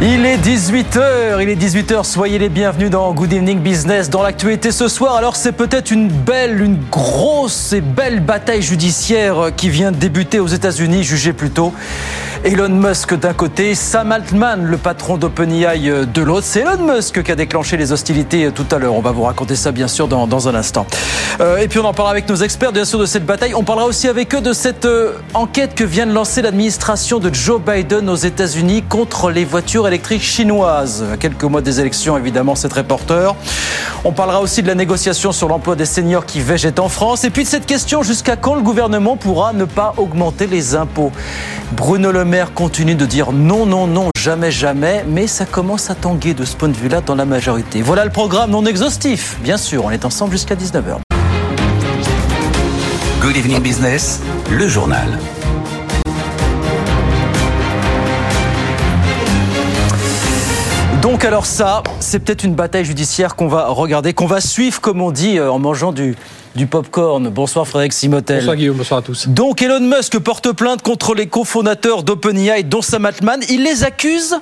Il est 18h, il est 18h, soyez les bienvenus dans Good Evening Business. Dans l'actualité ce soir, alors c'est peut-être une belle, une grosse et belle bataille judiciaire qui vient de débuter aux États-Unis, jugée plus tôt. Elon Musk d'un côté, Sam Altman, le patron d'OpenAI euh, de l'autre. C'est Elon Musk qui a déclenché les hostilités euh, tout à l'heure. On va vous raconter ça bien sûr dans, dans un instant. Euh, et puis on en parlera avec nos experts bien sûr de cette bataille. On parlera aussi avec eux de cette enquête que vient de lancer l'administration de Joe Biden aux États-Unis contre les voitures électriques chinoises. À quelques mois des élections, évidemment, c'est très porteur. On parlera aussi de la négociation sur l'emploi des seniors qui végètent en France. Et puis de cette question, jusqu'à quand le gouvernement pourra ne pas augmenter les impôts? Bruno Le Maire continue de dire non, non, non, jamais, jamais. Mais ça commence à tanguer de ce point de vue-là dans la majorité. Voilà le programme non exhaustif. Bien sûr, on est ensemble jusqu'à 19h. Good Evening Business, le journal. Donc alors ça, c'est peut-être une bataille judiciaire qu'on va regarder, qu'on va suivre comme on dit euh, en mangeant du, du popcorn. Bonsoir Frédéric Simotel. Bonsoir Guillaume, bonsoir à tous. Donc Elon Musk porte plainte contre les cofondateurs d'OpenAI, dont Sam Altman. Il les accuse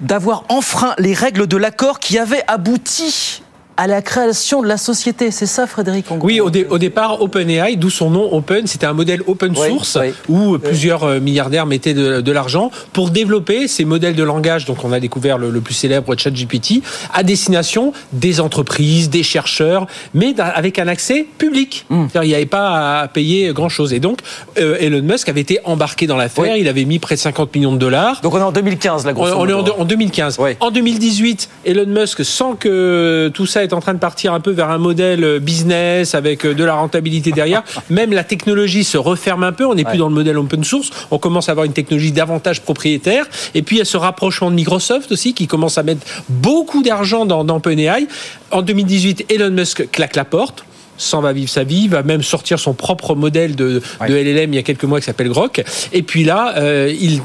d'avoir enfreint les règles de l'accord qui avait abouti à la création de la société. C'est ça Frédéric Oui, au, dé- au départ, OpenAI, d'où son nom Open, c'était un modèle open source oui. où plusieurs euh, milliardaires mettaient de, de l'argent pour développer ces modèles de langage. Donc, on a découvert le, le plus célèbre ChatGPT à destination des entreprises, des chercheurs, mais avec un accès public. C'est-à-dire, il n'y avait pas à payer grand chose. Et donc, euh, Elon Musk avait été embarqué dans l'affaire. Oui. Il avait mis près de 50 millions de dollars. Donc on est en 2015 la On, grosse on est en, en 2015. Ouais. En 2018, Elon Musk sent que tout ça en train de partir un peu vers un modèle euh, business avec euh, de la rentabilité derrière. Même la technologie se referme un peu. On n'est Ouais. plus dans le modèle open source. On commence à avoir une technologie davantage propriétaire. Et puis il y a ce rapprochement de Microsoft aussi qui commence à mettre beaucoup d'argent dans, dans OpenAI. En 2018, Elon Musk claque la porte s'en va vivre sa vie, va même sortir son propre modèle de, de LLM il y a quelques mois qui s'appelle Grok. Et puis là, euh, il,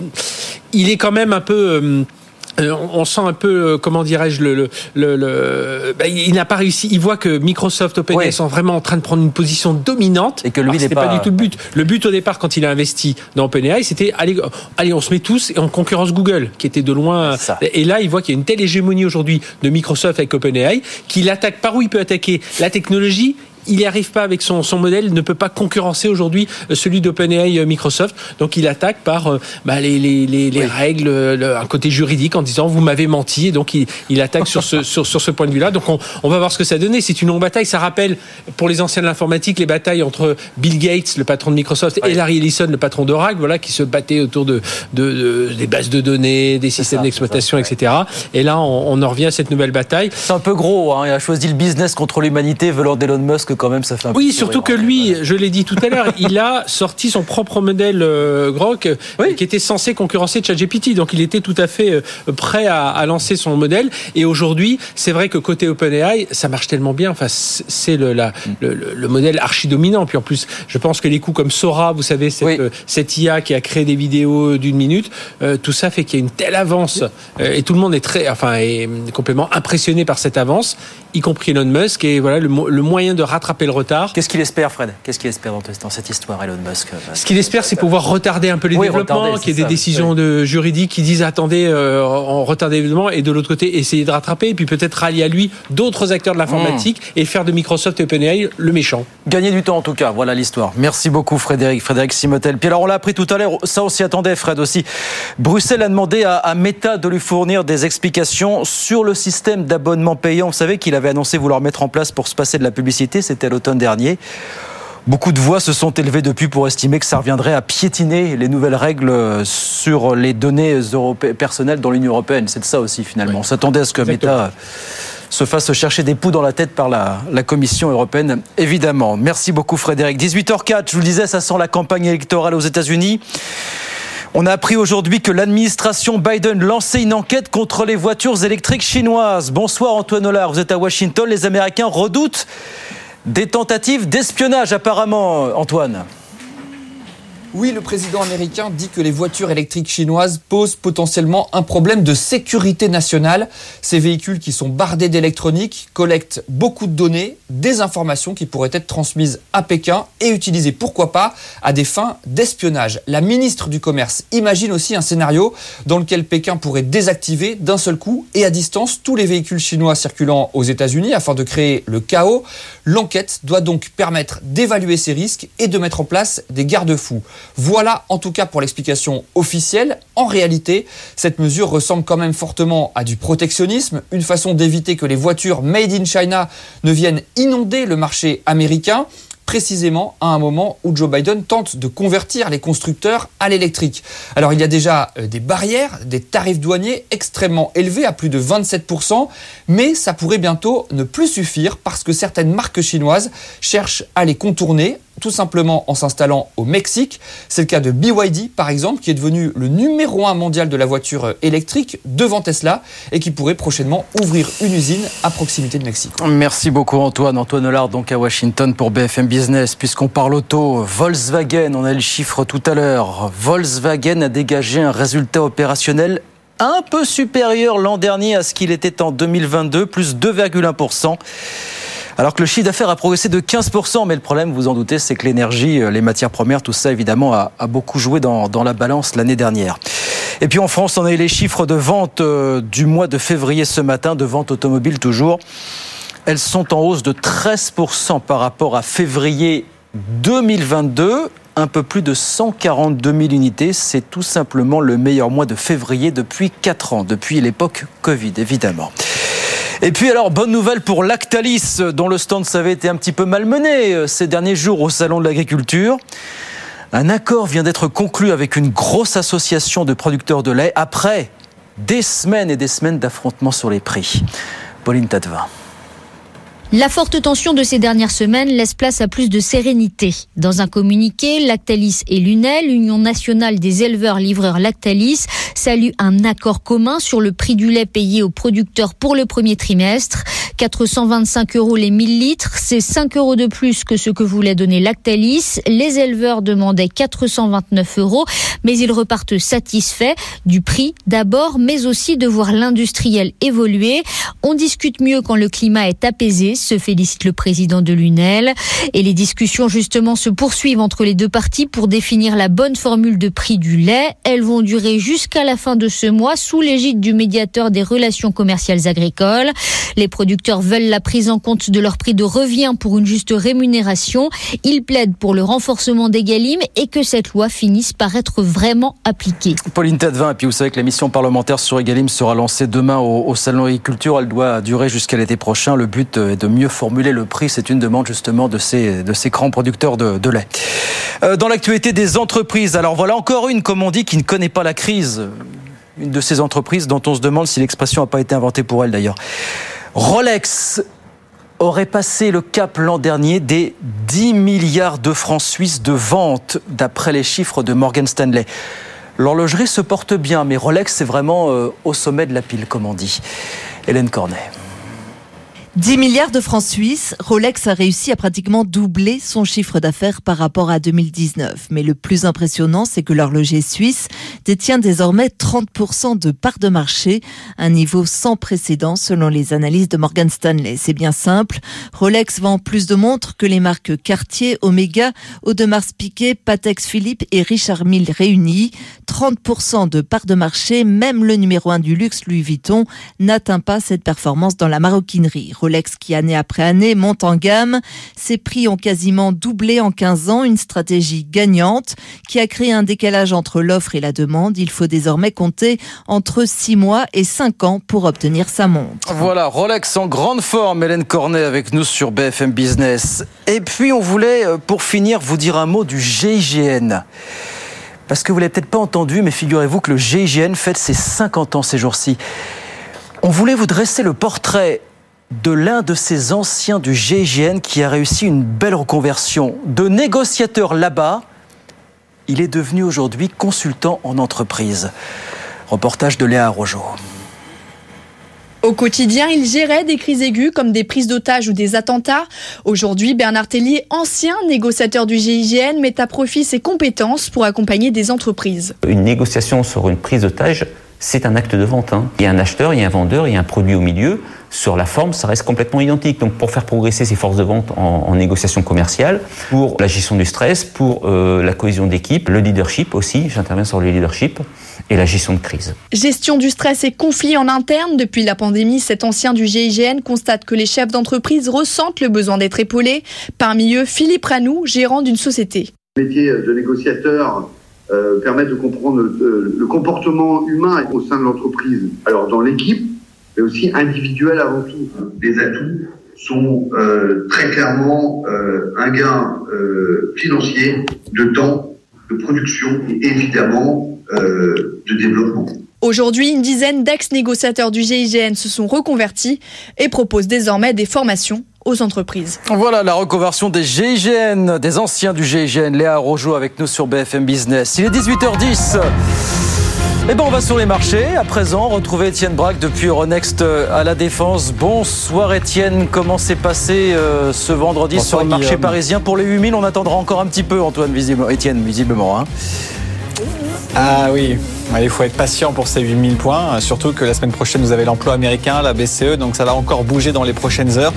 il est quand même un peu... euh, on sent un peu, euh, comment dirais-je, le, le, le, le- bah, il n'a pas réussi. Il voit que Microsoft, OpenAI Ouais. sont vraiment en train de prendre une position dominante. Et que lui n'est pas- pas... du tout le but. Le but au départ, quand il a investi dans OpenAI, c'était allez, allez, on se met tous et on concurrence Google, qui était de loin. Ça. Et là, il voit qu'il y a une telle hégémonie aujourd'hui de Microsoft avec OpenAI qu'il attaque par où il peut attaquer? La technologie. Il n'y arrive pas avec son, son modèle, il ne peut pas concurrencer aujourd'hui euh, celui d'OpenAI euh, Microsoft. Donc il attaque par euh, bah, les, les, les, les règles, le- un côté juridique en disant vous m'avez menti. Et donc il, il attaque sur, ce, sur, sur ce point de vue-là. Donc on, on va voir ce que ça donnait. C'est une longue bataille. Ça rappelle pour les anciens de l'informatique les batailles entre Bill Gates, le patron de Microsoft, et Larry Ellison, le patron d'Oracle, voilà, qui se battaient autour de, de, de- des bases de données, des systèmes d'exploitation, etc. Et là, on, on en revient à cette nouvelle bataille. C'est un peu gros, hein. il a choisi le business contre l'humanité venant d'Elon Musk quand même, ça fait un peu Oui, surtout que lui, je l'ai dit tout à l'heure, il a sorti son propre modèle euh, Grok euh, Oui. qui était censé concurrencer ChatGPT. Donc il était tout à fait euh, prêt à, à lancer son modèle. Et aujourd'hui, c'est vrai que côté OpenAI, ça marche tellement bien. Enfin, c'est le, la- le, le- le modèle archi dominant. Puis en plus, je pense que les coups comme Sora, vous savez, cette, Oui. cette IA qui a créé des vidéos d'une minute, euh, tout ça fait qu'il y a une telle avance euh, et tout le monde est très, enfin, est complètement impressionné par cette avance, y compris Elon Musk. Et voilà le, mo- le moyen de rattraper le retard. Qu'est-ce qu'il espère, Fred? Qu'est-ce qu'il espère dans, dans cette histoire, Elon Musk Ce qu'il espère, c'est pouvoir retarder un peu les Oui, développements, qu'il y ait des décisions de juridiques qui disent attendez, euh, on retarde les développements, et de l'autre côté, essayer de rattraper, et puis peut-être rallier à lui d'autres acteurs de l'informatique et faire de Microsoft et OpenAI le méchant. Gagner du temps en tout cas, voilà l'histoire. Merci beaucoup Frédéric, Frédéric Simotel. Puis alors on l'a appris tout à l'heure, ça on s'y attendait Fred aussi. Bruxelles a demandé à, à Meta de lui fournir des explications sur le système d'abonnement payant. Vous savez qu'il avait annoncé vouloir mettre en place pour se passer de la publicité, c'était à l'automne dernier. Beaucoup de voix se sont élevées depuis pour estimer que ça reviendrait à piétiner les nouvelles règles sur les données personnelles dans l'Union européenne. C'est de ça aussi finalement. On s'attendait à ce que. Meta se fasse chercher des poux dans la tête par la, la Commission européenne, évidemment. Merci beaucoup Frédéric. 18h04, je vous le disais, ça sent la campagne électorale aux États-Unis. On a appris aujourd'hui que l'administration Biden lançait une enquête contre les voitures électriques chinoises. Bonsoir Antoine Hollard, vous êtes à Washington. Les Américains redoutent des tentatives d'espionnage apparemment, Antoine. Oui, le président américain dit que les voitures électriques chinoises posent potentiellement un problème de sécurité nationale. Ces véhicules qui sont bardés d'électronique collectent beaucoup de données, des informations qui pourraient être transmises à Pékin et utilisées, pourquoi pas, à des fins d'espionnage. La ministre du Commerce imagine aussi un scénario dans lequel Pékin pourrait désactiver d'un seul coup et à distance tous les véhicules chinois circulant aux États-Unis afin de créer le chaos. L'enquête doit donc permettre d'évaluer ces risques et de mettre en place des garde-fous. Voilà en tout cas pour l'explication officielle. En réalité, cette mesure ressemble quand même fortement à du protectionnisme, une façon d'éviter que les voitures made in China ne viennent inonder le marché américain précisément à un moment où Joe Biden tente de convertir les constructeurs à l'électrique. Alors il y a déjà euh, des barrières, des tarifs douaniers extrêmement élevés à plus de 27%, mais ça pourrait bientôt ne plus suffire parce que certaines marques chinoises cherchent à les contourner tout simplement en s'installant au Mexique. C'est le cas de BYD par exemple, qui est devenu le numéro un mondial de la voiture électrique devant Tesla et qui pourrait prochainement ouvrir une usine à proximité de Mexique. Merci beaucoup Antoine. Antoine Hollard donc à Washington pour BFM Business. Puisqu'on parle auto, Volkswagen, on a le chiffre tout à l'heure. Volkswagen a dégagé un résultat opérationnel un peu supérieur l'an dernier à ce qu'il était en 2022, plus 2,1% alors que le chiffre d'affaires a progressé de 15%. Mais le problème, vous en doutez, c'est que l'énergie, euh, les matières premières, tout ça, évidemment, a, beaucoup joué dans, la balance l'année dernière. Et puis en France, on a eu les chiffres de vente euh, du mois de février ce matin, de vente automobile toujours. Elles sont en hausse de 13% par rapport à février 2022 un peu plus de 142 000 unités. C'est tout simplement le meilleur mois de février depuis 4 ans, depuis l'époque Covid, évidemment. Et puis alors, bonne nouvelle pour Lactalis, dont le stand s'avait été un petit peu malmené euh, ces derniers jours au Salon de l'Agriculture. Un accord vient d'être conclu avec une grosse association de producteurs de lait après des semaines et des semaines d'affrontements sur les prix. Pauline Tadevin. La forte tension de ces dernières semaines laisse place à plus de sérénité. Dans un communiqué, Lactalis et Lunel, l'Union nationale des éleveurs livreurs Lactalis, salue un accord commun sur le prix du lait payé aux producteurs pour le premier trimestre. 425 euros les 1000 litres, c'est 5 euros de plus que ce que voulait donner Lactalis. Les éleveurs demandaient 429 euros, mais ils repartent satisfaits du prix d'abord, mais aussi de voir l'industriel évoluer. On discute mieux quand le climat est apaisé se félicite le président de l'UNEL. Et les discussions justement se poursuivent entre les deux parties pour définir la bonne formule de prix du lait. Elles vont durer jusqu'à la fin de ce mois sous l'égide du médiateur des relations commerciales agricoles. Les producteurs veulent la prise en compte de leur prix de revient pour une juste rémunération. Ils plaident pour le renforcement des galimes et que cette loi finisse par être vraiment appliquée. Pauline Tadevin, et puis vous savez que la mission parlementaire sur Egalim sera lancée demain au, au Salon Agriculture. Elle doit durer jusqu'à l'été prochain. Le but est de mieux formuler le prix. C'est une demande justement de ces, de ces grands producteurs de, lait. Euh, dans l'actualité des entreprises, alors voilà encore une, comme on dit, qui ne connaît pas la crise. Une de ces entreprises dont on se demande si l'expression n'a pas été inventée pour elle d'ailleurs. Rolex aurait passé le cap l'an dernier des 10 milliards de francs suisses de vente, d'après les chiffres de Morgan Stanley. L'horlogerie se porte bien, mais Rolex, c'est vraiment euh, au sommet de la pile, comme on dit. Hélène Cornet. 10 milliards de francs suisses, Rolex a réussi à pratiquement doubler son chiffre d'affaires par rapport à 2019. Mais le plus impressionnant, c'est que l'horloger suisse détient désormais 30% de part de marché, un niveau sans précédent selon les analyses de Morgan Stanley. C'est bien simple, Rolex vend plus de montres que les marques Cartier, Omega, Audemars Piguet, Patek Philippe et Richard Mille réunis. 30% de part de marché, même le numéro 1 du luxe Louis Vuitton n'atteint pas cette performance dans la maroquinerie. Rolex qui année après année monte en gamme. Ses prix ont quasiment doublé en 15 ans, une stratégie gagnante qui a créé un décalage entre l'offre et la demande. Il faut désormais compter entre 6 mois et 5 ans pour obtenir sa montre. Voilà, Rolex en grande forme, Hélène Cornet avec nous sur BFM Business. Et puis on voulait, euh, pour finir, vous dire un mot du GIGN. Parce que vous l'avez peut-être pas entendu, mais figurez-vous que le GIGN fête ses 50 ans ces jours-ci. On voulait vous dresser le portrait de l'un de ces anciens du GIGN qui a réussi une belle reconversion. De négociateur là-bas, il est devenu aujourd'hui consultant en entreprise. Reportage de Léa Rojo. Au quotidien, il gérait des crises aiguës comme des prises d'otages ou des attentats. Aujourd'hui, Bernard Tellier, ancien négociateur du GIGN, met à profit ses compétences pour accompagner des entreprises. Une négociation sur une prise d'otage, c'est un acte de vente. Hein. Il y a un acheteur, il y a un vendeur, il y a un produit au milieu. Sur la forme, ça reste complètement identique. Donc, pour faire progresser ces forces de vente en, négociation commerciale, pour la gestion du stress, pour euh, la cohésion d'équipe, le leadership aussi, j'interviens sur le leadership, et la gestion de crise. Gestion du stress et conflits en interne. Depuis la pandémie, cet ancien du GIGN constate que les chefs d'entreprise ressentent le besoin d'être épaulés. Parmi eux, Philippe Ranou, gérant d'une société. Le métier de négociateur euh, permet de comprendre le comportement humain au sein de l'entreprise. Alors dans l'équipe, mais aussi individuel avant tout. Les atouts sont euh, très clairement euh, un gain euh, financier, de temps, de production et évidemment euh, de développement. Aujourd'hui, une dizaine d'ex-négociateurs du GIGN se sont reconvertis et proposent désormais des formations aux entreprises. Voilà la reconversion des GIGN, des anciens du GIGN. Léa Rojo avec nous sur BFM Business. Il est 18h10. Eh bien, on va sur les marchés. À présent, retrouver Étienne Braque depuis Euronext euh, à la Défense. Bonsoir Étienne, comment s'est passé euh, ce vendredi sur le marché parisien Pour les 8000, on attendra encore un petit peu, Antoine, visiblement. Étienne, visiblement. Hein. Ah oui, il faut être patient pour ces 8000 points, surtout que la semaine prochaine, vous avez l'emploi américain, la BCE, donc ça va encore bouger dans les prochaines heures.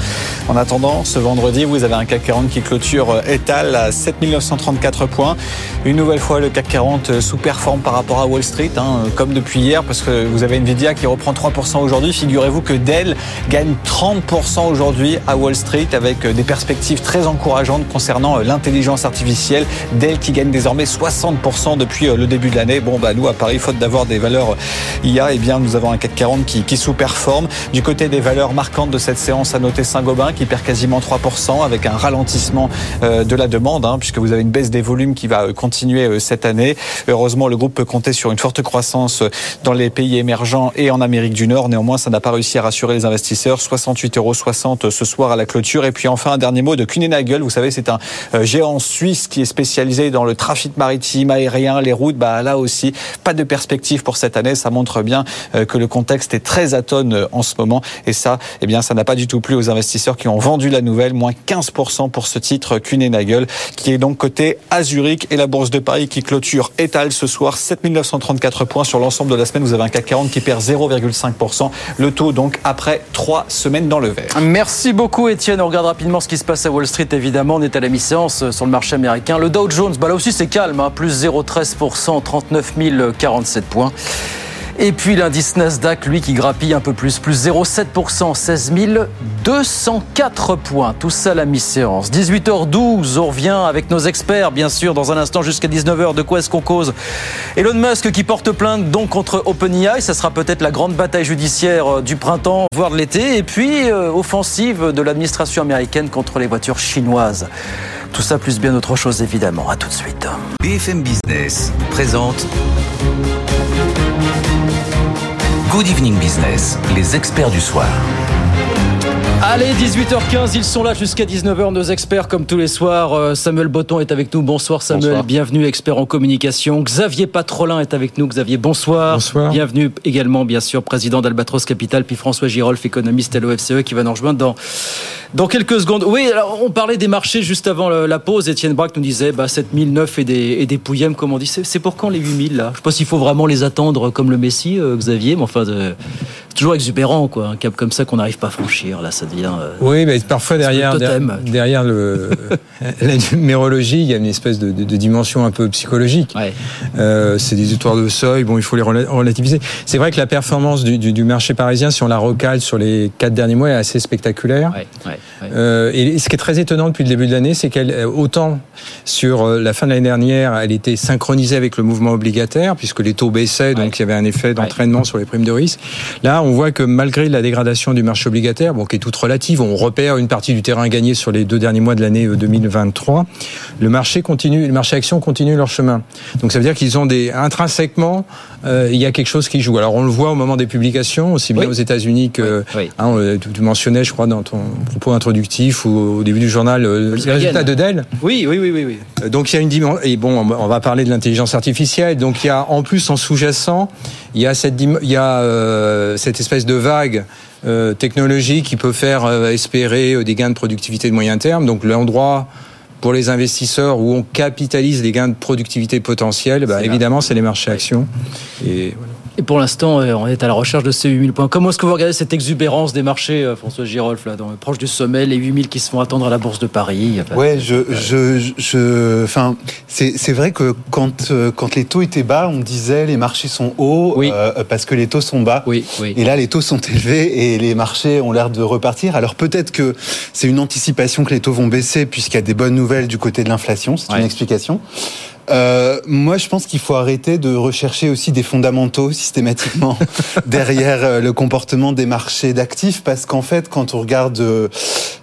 En attendant, ce vendredi, vous avez un CAC 40 qui clôture étal à 7934 points. Une nouvelle fois, le CAC 40 sous-performe par rapport à Wall Street, hein, comme depuis hier, parce que vous avez Nvidia qui reprend 3% aujourd'hui. Figurez-vous que Dell gagne 30% aujourd'hui à Wall Street, avec des perspectives très encourageantes concernant l'intelligence artificielle. Dell qui gagne désormais 60% depuis le début de l'année. Bon, bah nous, à Paris, faute d'avoir des valeurs IA, eh bien, nous avons un CAC 40 qui, sous-performe. Du côté des valeurs marquantes de cette séance, à noter Saint-Gobain qui perd quasiment 3% avec un ralentissement euh, de la demande, hein, puisque vous avez une baisse des volumes qui va euh, continuer euh, cette année. Heureusement, le groupe peut compter sur une forte croissance dans les pays émergents et en Amérique du Nord. Néanmoins, ça n'a pas réussi à rassurer les investisseurs. 68,60 euros ce soir à la clôture. Et puis enfin, un dernier mot de Kuehne+Nagel. Vous savez, c'est un géant suisse qui est spécialisé dans le trafic maritime, aérien, les routes. Bah, là aussi, pas de perspective pour cette année. Ça montre bien euh, que le contexte est très atone euh, en ce moment. Et ça, eh bien, ça n'a pas du tout plu aux investisseurs qui ont vendu la nouvelle. Moins 15% pour ce titre Kuehne+Nagel, qui est donc coté à Zurich et la Bourse de Paris qui clôture étale ce soir 7934 points sur l'ensemble de la semaine. Vous avez un CAC 40 qui perd 0,5%. Le taux donc après trois semaines dans le vert. Merci beaucoup Étienne. On regarde rapidement ce qui se passe à Wall Street. Évidemment, on est à la mi-séance euh, sur le marché américain. Le Dow Jones, bah là aussi c'est calme, hein, plus 0,13%, 39 047 points. Et puis l'indice Nasdaq, lui, qui grappille un peu plus, plus 0,7%, 16 204 points. Tout ça la mi-séance. 18h12, on revient avec nos experts, bien sûr, dans un instant jusqu'à 19h. De quoi est-ce qu'on cause Elon Musk qui porte plainte donc contre OpenAI. Ça sera peut-être la grande bataille judiciaire euh, du printemps, voire de l'été. Et puis, euh, offensive de l'administration américaine contre les voitures chinoises. Tout ça plus bien autre chose évidemment. À tout de suite. BFM Business présente Good Evening Business, les experts du soir. Allez, 18h15, ils sont là jusqu'à 19h, nos experts comme tous les soirs. Euh, Samuel Botton est avec nous. Bonsoir Samuel, bienvenue, expert en communication. Xavier Patrolin est avec nous. Xavier, bonsoir. Bonsoir. Bienvenue également, bien sûr, président d'Albatros Capital, puis François Girolf, économiste à l'OFCE, qui va nous rejoindre dans, dans quelques secondes. Oui, alors on parlait des marchés juste avant la pause. Étienne Braque nous disait bah, 7009 et des, et des pouillèmes, comme on dit. C'est pour quand les 8000 là? Je sais pas s'il faut vraiment les attendre comme le Messi, euh, Xavier, mais enfin, de, toujours exubérant, quoi. Un cap comme ça qu'on n'arrive pas à franchir. Là, ça devient. Euh, oui, mais parfois derrière, derrière, le, la numérologie, il y a une espèce de, de, de dimension un peu psychologique. Ouais. Euh, c'est des histoires de seuil. Bon, il faut les relativiser. C'est vrai que la performance du, du, du, marché parisien, si on la recale sur les quatre derniers mois, est assez spectaculaire. Ouais, ouais, euh, et ce qui est très étonnant depuis le début de l'année, c'est qu'elle, autant sur la fin de l'année dernière, elle était synchronisée avec le mouvement obligataire, puisque les taux baissaient, donc il y avait un effet d'entraînement sur les primes de risque. Là, on voit que malgré la dégradation du marché obligataire, bon, qui est toute relative, on repère une partie du terrain gagné sur les deux derniers mois de l'année 2023. Le marché continue, le marché action continue leur chemin. Donc ça veut dire qu'ils ont des intrinsèquement, euh, il y a quelque chose qui joue. Alors on le voit au moment des publications, aussi bien Oui. aux États-Unis que Oui, hein, tu, mentionnais, je crois, dans ton propos introductif ou au début du journal, euh, les résultats de Dell. Oui, oui, oui, oui. oui. Euh, Donc il y a une dimension et bon on va parler de l'intelligence artificielle donc il y a en plus en sous-jacent il y a cette il y a euh, cette espèce de vague euh, technologique qui peut faire espérer des gains de productivité de moyen terme. Donc l'endroit pour les investisseurs où on capitalise les gains de productivité potentiels, bah, évidemment, c'est les marchés actions. Et voilà. Et pour l'instant, euh, on est à la recherche de ces 8000 points. Comment est-ce que vous regardez cette exubérance des marchés, euh, François Girolf, là, dans, proche du sommet, les 8000 qui se font attendre à la Bourse de Paris Ouais, je, je, je, enfin, c'est, vrai que quand, euh, quand les taux étaient bas, on disait les marchés sont hauts euh, parce que les taux sont bas. Oui, oui. Et là, les taux sont élevés et les marchés ont l'air de repartir. Alors peut-être que c'est une anticipation que les taux vont baisser puisqu'il y a des bonnes nouvelles du côté de l'inflation. C'est une explication. Euh, moi, je pense qu'il faut arrêter de rechercher aussi des fondamentaux systématiquement derrière euh, le comportement des marchés d'actifs, parce qu'en fait, quand on regarde euh,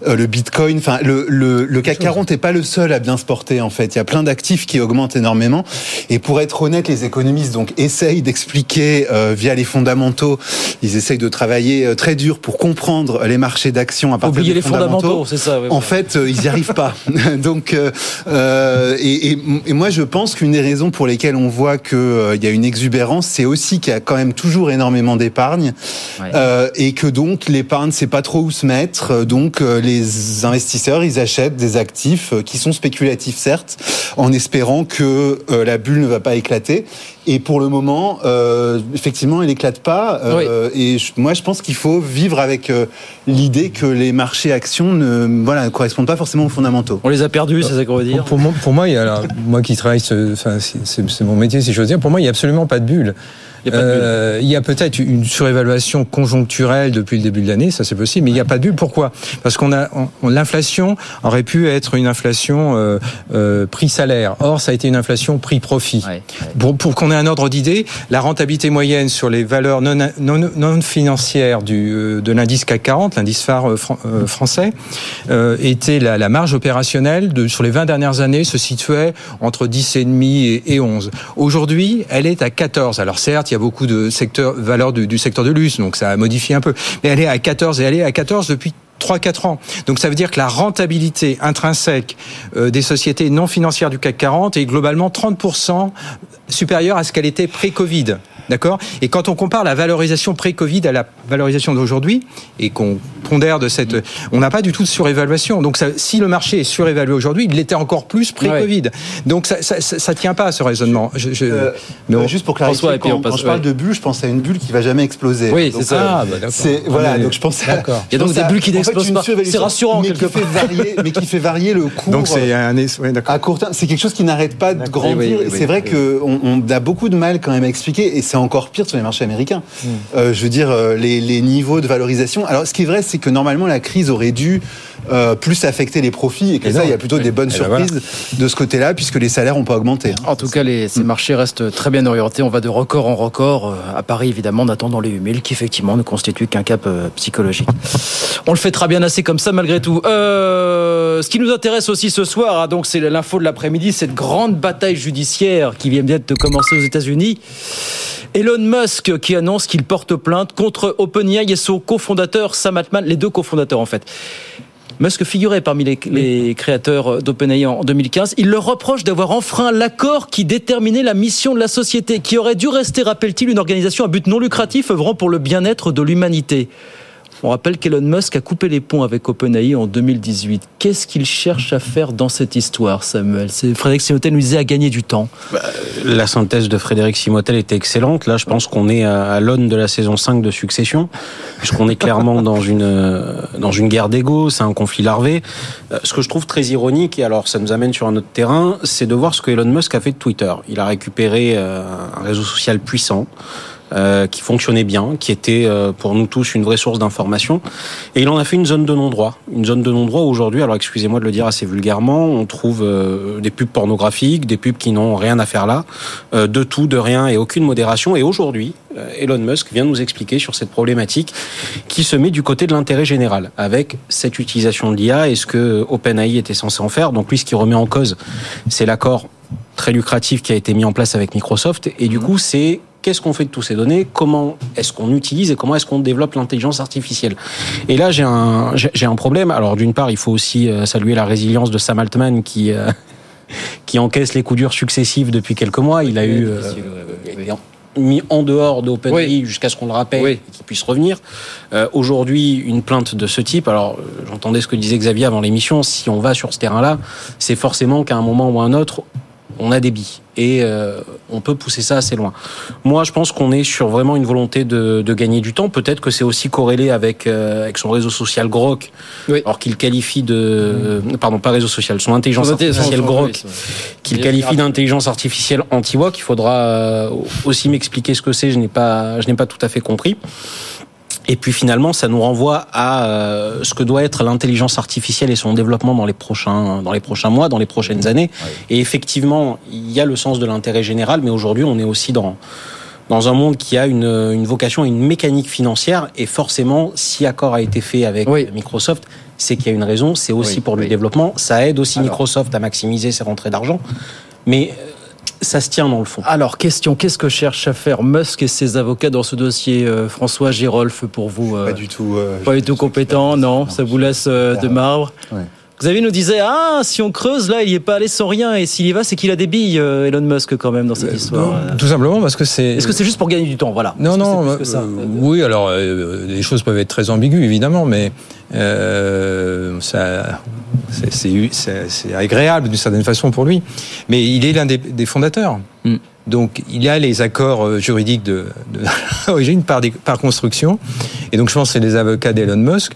le Bitcoin, enfin, le, le, le CAC 40 n'est pas le seul à bien se porter. En fait, il y a plein d'actifs qui augmentent énormément. Et pour être honnête, les économistes donc essayent d'expliquer euh, via les fondamentaux. Ils essayent de travailler très dur pour comprendre les marchés d'actions à partir Oublier des les fondamentaux, c'est ça. ouais, en ouais. fait, ils n'y arrivent pas. Donc, et, et- et moi, je pense qu'une des raisons pour lesquelles on voit qu'il y a une exubérance, c'est aussi qu'il y a quand même toujours énormément d'épargne euh, et que donc l'épargne, c'est pas trop où se mettre. Euh, Donc, euh, les investisseurs, ils achètent des actifs euh, qui sont spéculatifs, certes, en espérant que euh, la bulle ne va pas éclater. Et pour le moment, euh, effectivement, elle n'éclate pas. Euh, Et je- moi, je pense qu'il faut vivre avec euh, l'idée que les marchés actions ne, voilà, ne correspondent pas forcément aux fondamentaux. On les a perdus, c'est ça qu'on veut dire Pour, pour moi, pour moi, il y a, alors, moi qui travaille, ce- enfin, c'est- c'est c'est mon métier si j'ose dire, pour moi, il n'y a absolument pas de bulle. Il y a. Euh, y a peut-être une surévaluation conjoncturelle depuis le début de l'année, ça c'est possible, mais il n'y a pas de bulle. Pourquoi? Parce qu'on a on- on- l'inflation aurait pu être une inflation euh, euh, prix-salaire. Or, ça a été une inflation prix-profit. Pour, pour qu'on ait un ordre d'idée, la rentabilité moyenne sur les valeurs non, non, non financières du, euh, de l'indice CAC 40, l'indice phare fran- français, était la, la marge opérationnelle de, sur les 20 dernières années se situait entre 10,5 et, et 11. Aujourd'hui, elle est à 14. Alors certes, il y a beaucoup de secteurs, valeurs du, du secteur de luxe, donc ça a modifié un peu. Mais elle est à 14 et elle est à 14 depuis 3-4 ans. Donc ça veut dire que la rentabilité intrinsèque euh, des sociétés non financières du CAC 40 est globalement 30% supérieure à ce qu'elle était pré-Covid. D'accord Et quand on compare la valorisation pré-Covid à la valorisation d'aujourd'hui, et qu'on pondère de cette... On n'a pas du tout de surévaluation. Donc ça, si le marché est surévalué aujourd'hui, il l'était encore plus pré-Covid. Donc ça, ça, ça, ça tient pas ce raisonnement. Je, je- Euh, mais on- juste pour clarifier, quand, quand je parle de bulle, je pense à une bulle qui va jamais exploser. Oui, c'est ça. euh, Ah, bah, c'est- voilà, Ah, donc je pense à. Il y a donc des à- bulles qui en fait, n'explosent pas. C'est rassurant, mais quelque qui fait part. varier, mais qui fait varier le cours. Donc c'est un... à court terme, c'est quelque chose qui n'arrête pas de grandir. Oui, oui, Et oui, c'est vrai oui. qu'on on a beaucoup de mal quand même à expliquer, et c'est encore pire sur les marchés américains. Hmm. Euh, je veux dire, euh, les, les niveaux de valorisation. Alors, ce qui est vrai, c'est que normalement, la crise aurait dû euh, plus affecter les profits, et que Et ça, non. il y a plutôt des bonnes Et ben voilà. surprises de ce côté-là, puisque les salaires n'ont pas augmenté. hein. En tout cas, les, ces marchés restent très bien orientés. On va de record en record. euh, À Paris, évidemment, en attendant les 8000, qui effectivement ne constituent qu'un cap euh, psychologique. On le fait très bien assez comme ça, malgré tout. Euh, ce qui nous intéresse aussi ce soir, hein, donc, c'est l'info de l'après-midi, cette grande bataille judiciaire qui vient d'être de commencer aux États-Unis. Elon Musk qui annonce qu'il porte plainte contre OpenAI et son cofondateur Sam Altman, les deux cofondateurs en fait. Musk figurait parmi les, les créateurs d'OpenAI en 2015. Il leur reproche d'avoir enfreint l'accord qui déterminait la mission de la société, qui aurait dû rester, rappelle-t-il, une organisation à but non lucratif œuvrant pour le bien-être de l'humanité. On rappelle qu'Elon Musk a coupé les ponts avec OpenAI en 2018. Qu'est-ce qu'il cherche à faire dans cette histoire, Samuel? Frédéric Simotel nous disait à gagner du temps. La synthèse de Frédéric Simotel était excellente. Là, je pense qu'on est à à l'aune de la saison 5 de Succession, puisqu'on est clairement dans une euh, dans une guerre d'ego, c'est un conflit larvé. Euh, Ce que je trouve très ironique, et alors ça nous amène sur un autre terrain, c'est de voir ce que Elon Musk a fait de Twitter. Il a récupéré euh, un réseau social puissant. Euh, qui fonctionnait bien, qui était euh, pour nous tous une vraie source d'information. Et il en a fait une zone de non-droit. Une zone de non-droit où aujourd'hui, alors excusez-moi de le dire assez vulgairement, on trouve euh, des pubs pornographiques, des pubs qui n'ont rien à faire là, euh, de tout, de rien et aucune modération. Et aujourd'hui, euh, Elon Musk vient nous expliquer sur cette problématique qui se met du côté de l'intérêt général avec cette utilisation de l'IA et ce que OpenAI était censé en faire? Donc lui, ce qui remet en cause, c'est l'accord très lucratif qui a été mis en place avec Microsoft. Et du coup, c'est qu'est-ce qu'on fait de toutes ces données, comment est-ce qu'on utilise et comment est-ce qu'on développe l'intelligence artificielle. Et là, j'ai un, j'ai j'ai un problème. Alors, d'une part, il faut aussi euh, saluer la résilience de Sam Altman qui, euh, qui encaisse les coups durs successifs depuis quelques mois. Il a eu, euh, mis en dehors d'OpenAI jusqu'à ce qu'on le rappelle Oui. et qu'il puisse revenir. Euh, Aujourd'hui, une plainte de ce type, alors j'entendais ce que disait Xavier avant l'émission, si on va sur ce terrain-là, c'est forcément qu'à un moment ou à un autre, on a des billes et euh, on peut pousser ça assez loin. Moi, je pense qu'on est sur vraiment une volonté de, de gagner du temps. Peut-être que c'est aussi corrélé avec euh, avec son réseau social Grok, alors qu'il qualifie de euh, pardon pas réseau social, son intelligence artificielle Grok, qu'il qualifie pirate. d'intelligence artificielle anti-WOC. Il faudra euh, aussi m'expliquer ce que c'est. Je n'ai pas je n'ai pas tout à fait compris. Et puis finalement, ça nous renvoie à euh, ce que doit être l'intelligence artificielle et son développement dans les prochains, dans les prochains mois, dans les prochaines années. Et effectivement, il y a le sens de l'intérêt général, mais aujourd'hui, on est aussi dans dans un monde qui a une, une vocation et une mécanique financière. Et forcément, si accord a été fait avec Microsoft, c'est qu'il y a une raison. C'est aussi Oui, pour le développement. Ça aide aussi Alors. Microsoft à maximiser ses rentrées d'argent. Mais euh, ça se tient dans le fond. Alors, question, qu'est-ce que cherchent à faire Musk et ses avocats dans ce dossier euh, François Girolf, pour vous Pas du tout. pas du tout compétent, non Ça vous laisse euh, de marbre Xavier nous disait Ah, si on creuse, là, il n'y est pas allé sans rien. Et s'il y va, c'est qu'il a des billes, euh, Elon Musk, quand même, dans cette histoire. Tout simplement parce que c'est. Est-ce que c'est juste pour gagner du temps Voilà. Non, que non, euh, que ça. oui, alors euh, les choses peuvent être très ambiguës, évidemment, mais euh, ça, c'est- agréable d'une certaine façon pour lui. Mais il est l'un des, des fondateurs. Hmm. Donc, il y a les accords euh, juridiques de, de origine par, des- par construction. Et donc, je pense que les avocats d'Elon Musk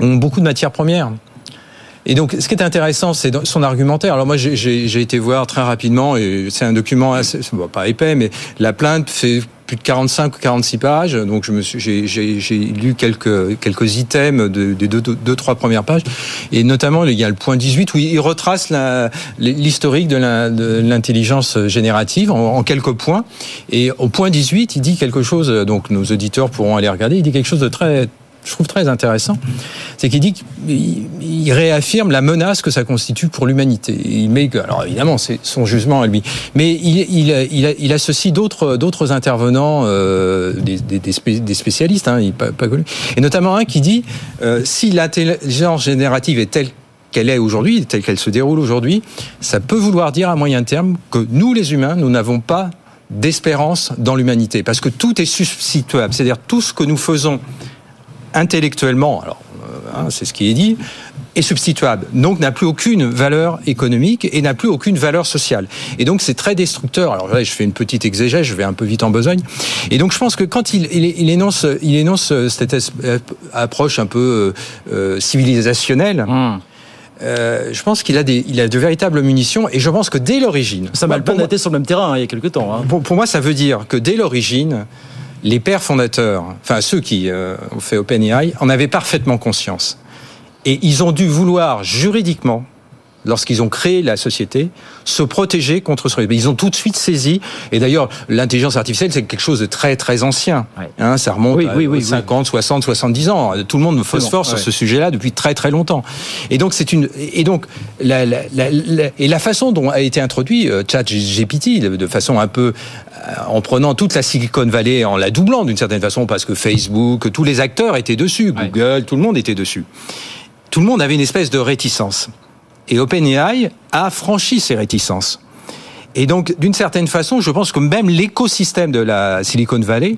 ont beaucoup de matières premières. Et donc, ce qui est intéressant, c'est son argumentaire. Alors moi, j'ai- été voir très rapidement, et c'est un document assez, bon, pas épais, mais la plainte fait plus de 45 ou 46 pages. Donc, je me suis, j'ai- j'ai lu quelques quelques items de- des deux, deux, trois premières pages, et notamment il y a le point 18 où il retrace l'historique de l'intelligence générative en, en quelques points. Et au point 18, il dit quelque chose. Donc, nos auditeurs pourront aller regarder. Il dit quelque chose de très je trouve très intéressant, c'est qu'il dit qu'il il réaffirme la menace que ça constitue pour l'humanité. Il met, alors évidemment, c'est son jugement à lui, mais il, il, il, associe d'autres d'autres intervenants, euh, des, des, des spé- des spécialistes, hein, et notamment un qui dit euh, si l'intelligence générative est telle qu'elle est aujourd'hui, telle qu'elle se déroule aujourd'hui, ça peut vouloir dire à moyen terme que nous, les humains, nous n'avons pas d'espérance dans l'humanité, parce que tout est substituable, c'est-à-dire tout ce que nous faisons intellectuellement, alors euh, hein, c'est ce qui est dit, est substituable, donc n'a plus aucune valeur économique et n'a plus aucune valeur sociale. Et donc c'est très destructeur. Alors là, je fais une petite exégèse, je vais un peu vite en besogne. Et donc je pense que quand il, il, il énonce, il énonce cette es- euh, approche un peu euh, euh, civilisationnelle. euh, je pense qu'il a des, il a de véritables munitions et je pense que dès l'origine, Ça m'a été sur le même terrain hein, il y a quelques temps. hein. pour, pour moi, ça veut dire que dès l'origine, les pères fondateurs, enfin ceux qui euh, ont fait OpenAI, en avaient parfaitement conscience. Et ils ont dû vouloir juridiquement, lorsqu'ils ont créé la société, se protéger contre ce risque. Ils ont tout de suite saisi. Et d'ailleurs, l'intelligence artificielle, c'est quelque chose de très très ancien. Hein, ça remonte Oui, à oui, oui, 50, 60, 70 ans. Tout le monde phosphore sur ouais. ce sujet-là depuis très très longtemps. Et donc c'est une et donc la, la, la- et la façon dont a été introduit euh, ChatGPT de, de façon un peu euh, en prenant toute la Silicon Valley en la doublant d'une certaine façon parce que Facebook, tous les acteurs étaient dessus, Google, tout le monde était dessus. Tout le monde avait une espèce de réticence. Et OpenAI a franchi ces réticences. Et donc, d'une certaine façon, je pense que même l'écosystème de la Silicon Valley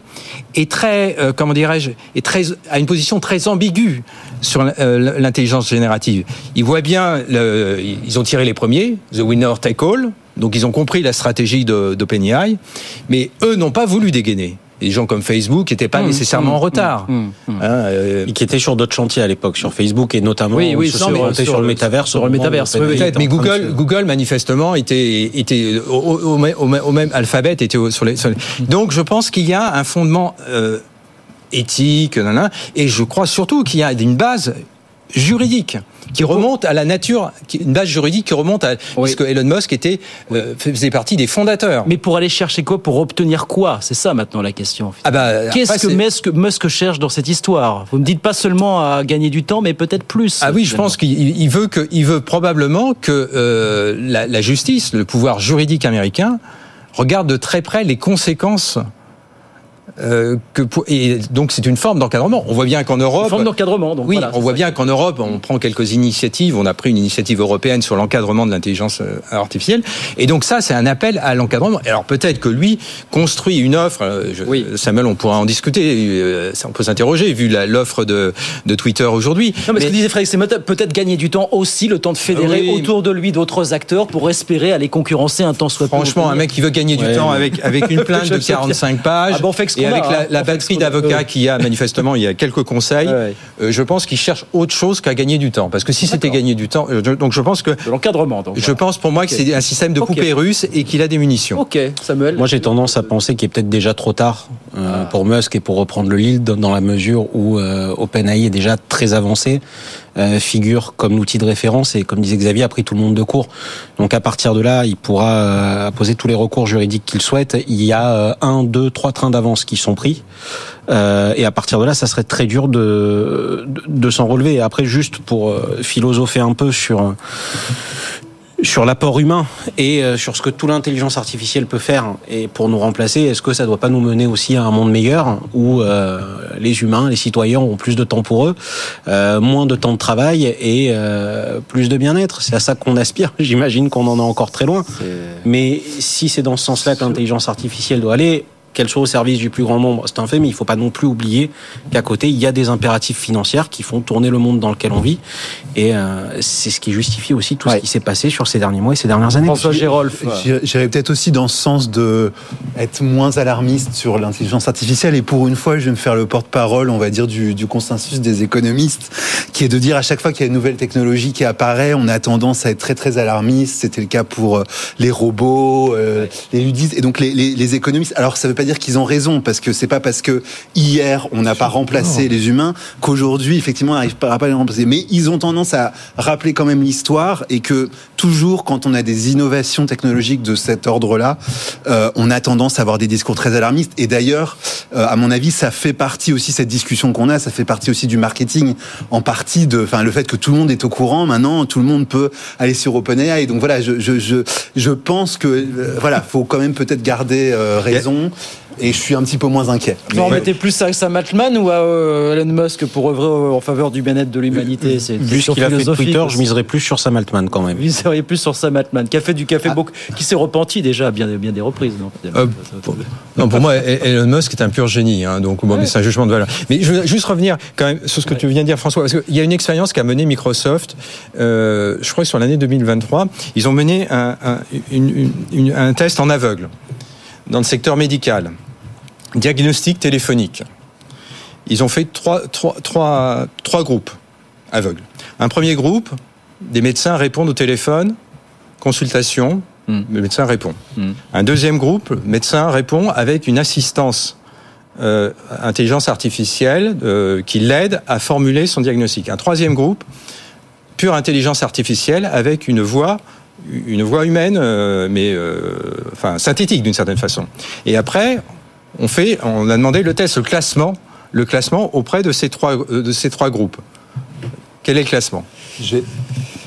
est très, euh, comment dirais-je, est très, a une position très ambiguë sur euh, l'intelligence générative. Ils voient bien, le- ils ont tiré les premiers, the winner take all, donc ils ont compris la stratégie d'OpenAI, mais eux n'ont pas voulu dégainer. Des gens comme Facebook n'étaient pas Mmh, nécessairement mmh, en retard. mmh, Hein, euh, Et qui était sur d'autres chantiers à l'époque, sur Facebook et notamment Oui, oui, se non, mais monter sur sur, le- métaverse. sur le métaverse, oui, oui. Peut-être, mais Google, Google manifestement était, était au, au- au même- au même- au même alphabet, était sur les, sur les- Donc, je pense qu'il y a un fondement euh, éthique, nanana, et je crois surtout qu'il y a une base juridique qui remonte à la nature, une base juridique qui remonte à puisque Elon Musk était euh, faisait partie des fondateurs. Mais pour aller chercher quoi? Pour obtenir quoi? C'est ça maintenant la question. Ah bah, Qu'est-ce que Musk, Musk cherche dans cette histoire? Vous me dites pas seulement à gagner du temps, mais peut-être plus. Ah oui, je pense qu'il il veut que, il veut probablement que euh, la, la justice, le pouvoir juridique américain, regarde de très près les conséquences euh, que pour, et donc c'est une forme d'encadrement. On voit bien qu'en Europe, Une forme d'encadrement. Donc oui, voilà, on voit bien qu'en Europe, on prend quelques initiatives. On a pris une initiative européenne sur l'encadrement de l'intelligence euh, artificielle, et donc ça, c'est un appel à l'encadrement. Alors peut-être que lui construit une offre. euh, je- Samuel, on pourra en discuter. ça, on peut s'interroger vu la- l'offre de, de Twitter aujourd'hui. Non, mais, ce que disait Frédéric, c'est peut-être gagner du temps aussi, le temps de fédérer Oui. autour de lui d'autres acteurs pour espérer aller concurrencer un temps soit Franchement, un mec qui veut gagner du Ouais, temps avec, avec une plainte de sais bien. 45 pages Ah bon, on fait avec hein. la, ce batterie d'avocats qu'il y a, manifestement, il y a quelques conseils, euh, je pense qu'il cherche autre chose qu'à gagner du temps. Parce que si c'était gagner du temps, euh, je- donc je pense que... De l'encadrement, donc. Je pense pour moi que c'est un système de poupée russe et qu'il a des munitions. Ok, Samuel. Moi, j'ai tendance à penser qu'il est peut-être déjà trop tard euh, pour Musk et pour reprendre le lead dans la mesure où euh, OpenAI est déjà très avancé, euh, figure comme l'outil de référence et comme disait Xavier, a pris tout le monde de court. Donc à partir de là, il pourra euh, poser tous les recours juridiques qu'il souhaite. Il y a euh, un, deux, trois trains d'avance qui sont pris. Et à partir de là, ça serait très dur de, de, s'en relever. Après, juste pour philosopher un peu sur sur l'apport humain et euh, sur ce que toute l'intelligence artificielle peut faire et pour nous remplacer, est-ce que ça doit pas nous mener aussi à un monde meilleur où euh, les humains, les citoyens ont plus de temps pour eux, euh, moins de temps de travail et euh, plus de bien-être? C'est à ça qu'on aspire. J'imagine qu'on en est encore très loin. Mais si c'est dans ce sens-là que l'intelligence artificielle doit aller, qu'elle soit au service du plus grand nombre, c'est un fait, mais il faut pas non plus oublier qu'à côté, il y a des impératifs financiers qui font tourner le monde dans lequel on vit. Et euh, c'est ce qui justifie aussi tout ce qui s'est passé sur ces derniers mois et ces dernières années. François Gérolf. J'irais peut-être aussi dans ce sens de être moins alarmiste sur l'intelligence artificielle. Et pour une fois, je vais me faire le porte-parole, on va dire, du, du consensus des économistes, qui est de dire à chaque fois qu'il y a une nouvelle technologie qui apparaît, on a tendance à être très très alarmiste. C'était le cas pour euh, les robots, euh, les ludistes, et donc les, les, les économistes. Alors ça veut pas dire qu'ils ont raison, parce que c'est pas parce que hier on n'a pas remplacé les humains qu'aujourd'hui effectivement on n'arrive pas à les remplacer. Mais ils ont tendance à rappeler quand même l'histoire et que toujours quand on a des innovations technologiques de cet ordre-là, euh, on a tendance à avoir des discours très alarmistes. Et d'ailleurs, euh, à mon avis, ça fait partie aussi cette discussion qu'on a, ça fait partie aussi du marketing, en partie de, enfin le fait que tout le monde est au courant. Maintenant, tout le monde peut aller sur OpenAI. Donc voilà, je je je, je pense que euh, voilà, faut quand même peut-être garder euh, raison. Et je suis un petit peu moins inquiet. Vous en mettez plus à Sam Altman ou à euh, Elon Musk pour œuvrer euh, en faveur du bien-être de l'humanité une Vu ce qu'il a fait Twitter, je miserais plus sur Sam Altman quand même. Vous seriez plus sur Sam Altman, qui a fait du Ah. café beaucoup, qui s'est repenti déjà à bien, bien des reprises. Non, Euh, Non, pour moi, Elon Musk est un pur génie, hein, donc bon, c'est un jugement de valeur. Mais je veux juste revenir quand même sur ce que tu viens de dire, François, parce qu'il y a une expérience qu'a menée Microsoft, euh, je crois que sur l'année 2023, ils ont mené un, un, une- une- une- un test en aveugle dans le secteur médical, diagnostic téléphonique. Ils ont fait trois, trois, trois, trois groupes aveugles. Un premier groupe, des médecins répondent au téléphone, consultation, le médecin répond. Un deuxième groupe, le médecin répond avec une assistance euh, intelligence artificielle euh, qui l'aide à formuler son diagnostic. Un troisième groupe, pure intelligence artificielle avec une voix une voix humaine, euh, mais euh, enfin synthétique d'une certaine façon. Et après, on fait, on a demandé le test, le classement, le classement auprès de ces trois euh, de ces trois groupes. Quel est le classement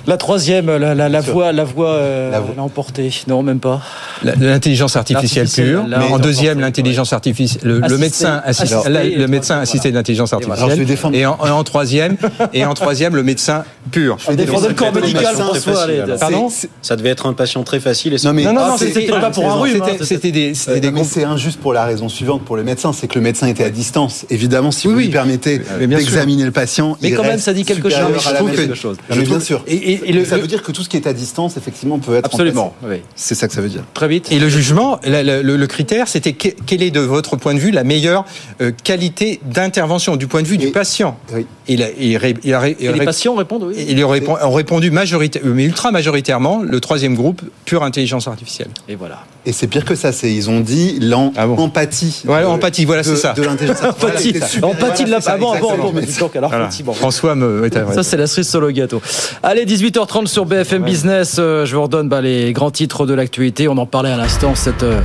La troisième, la, la, la voix, la voix, euh, l'a emporté. Non, même pas. La- L'intelligence artificielle pure. là, en deuxième, l'intelligence artificielle. Le, médecin assisté, assisté, la- le médecin assisté d'intelligence Alors, je vais artificielle. Et en, troisième, et en troisième, le médecin pur. Je vais défendre le corps médical, François, allez. Pardon C'est- Ça devait être un patient très facile. Et Non mais Non, non, Ah, non, c'était pas pour un rhume. c'était- hein, C'était des, Euh, c'est injuste pour la raison suivante pour le médecin, c'est que le médecin était à distance. Évidemment, si vous lui permettez d'examiner le patient, Mais quand même, ça dit quelque supérieur chose. à la chose. Je mais bien trouve- sûr. Et- et- et le- ça le- veut dire que tout ce qui est à distance, effectivement, peut être Absolument, oui. C'est ça que ça veut dire. Très vite. Et le jugement, la- la- le, le critère, c'était que- quelle est de votre point de vue la meilleure euh, qualité d'intervention du point de vue du patient. Il a, il ré- il a ré- Et les patients répondent, oui. Ils ont répond- ont répondu majoritairement, mais ultra majoritairement, le troisième groupe, pure intelligence artificielle. Et voilà. Et c'est pire que ça, c'est ils ont dit l'empathie. Ouais, empathie, voilà, c'est ça. De l'intelligence artificielle. Empathie, Voilà, c'est super. empathie de la. Ah bon, ah bon, ah bon, alors, Voilà. François me. ouais, Ça, c'est la cerise sur le gâteau. Allez, 18h30 sur BFM Business. Euh, je vous redonne bah, les grands titres de l'actualité. On en parlait à l'instant, cette euh,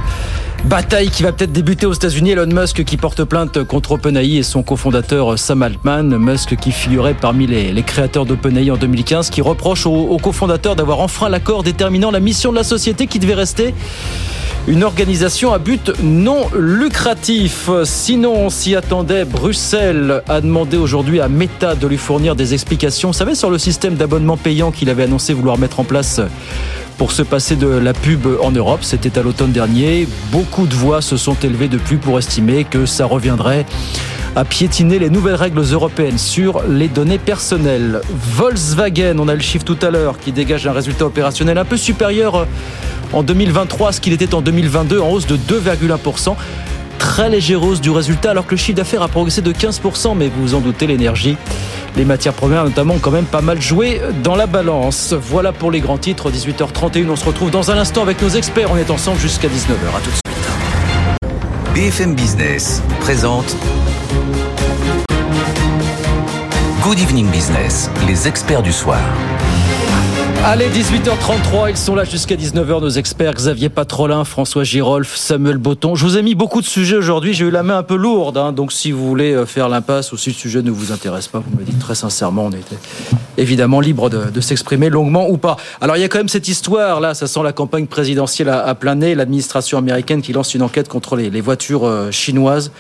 bataille qui va peut-être débuter aux États-Unis. Elon Musk qui porte plainte contre OpenAI et son cofondateur euh, Sam Altman. Musk qui figurait parmi les, les créateurs d'OpenAI en 2015, qui reproche au, au cofondateur d'avoir enfreint l'accord déterminant la mission de la société qui devait rester une organisation à but non lucratif. Sinon, on s'y attendait. Bruxelles a demandé aujourd'hui à Meta de lui fournir des explications. Vous savez, sur le système d'abonnement payant qu'il avait annoncé vouloir mettre en place pour se passer de la pub en Europe. C'était à l'automne dernier. Beaucoup de voix se sont élevées depuis pour estimer que ça reviendrait à piétiner les nouvelles règles européennes sur les données personnelles. Volkswagen, on a le chiffre tout à l'heure, qui dégage un résultat opérationnel un peu supérieur en 2023 à ce qu'il était en 2022, en hausse de 2,1% très légère hausse du résultat alors que le chiffre d'affaires a progressé de 15%, mais vous vous en doutez, l'énergie, les matières premières notamment ont quand même pas mal joué dans la balance. Voilà pour les grands titres, 18h31, on se retrouve dans un instant avec nos experts, on est ensemble jusqu'à 19h, à tout de suite. BFM Business présente Good Evening Business, les experts du soir. Allez, 18h33, ils sont là jusqu'à 19h, nos experts Xavier Patrolin, François Girolf, Samuel Botton. Je vous ai mis beaucoup de sujets aujourd'hui, j'ai eu la main un peu lourde, hein, donc si vous voulez euh, faire l'impasse ou si le sujet ne vous intéresse pas, vous me dites très sincèrement, on était évidemment libre de, s'exprimer longuement ou pas. Alors il y a quand même cette histoire, là, ça sent la campagne présidentielle à, à plein nez, l'administration américaine qui lance une enquête contre les, les voitures euh, chinoises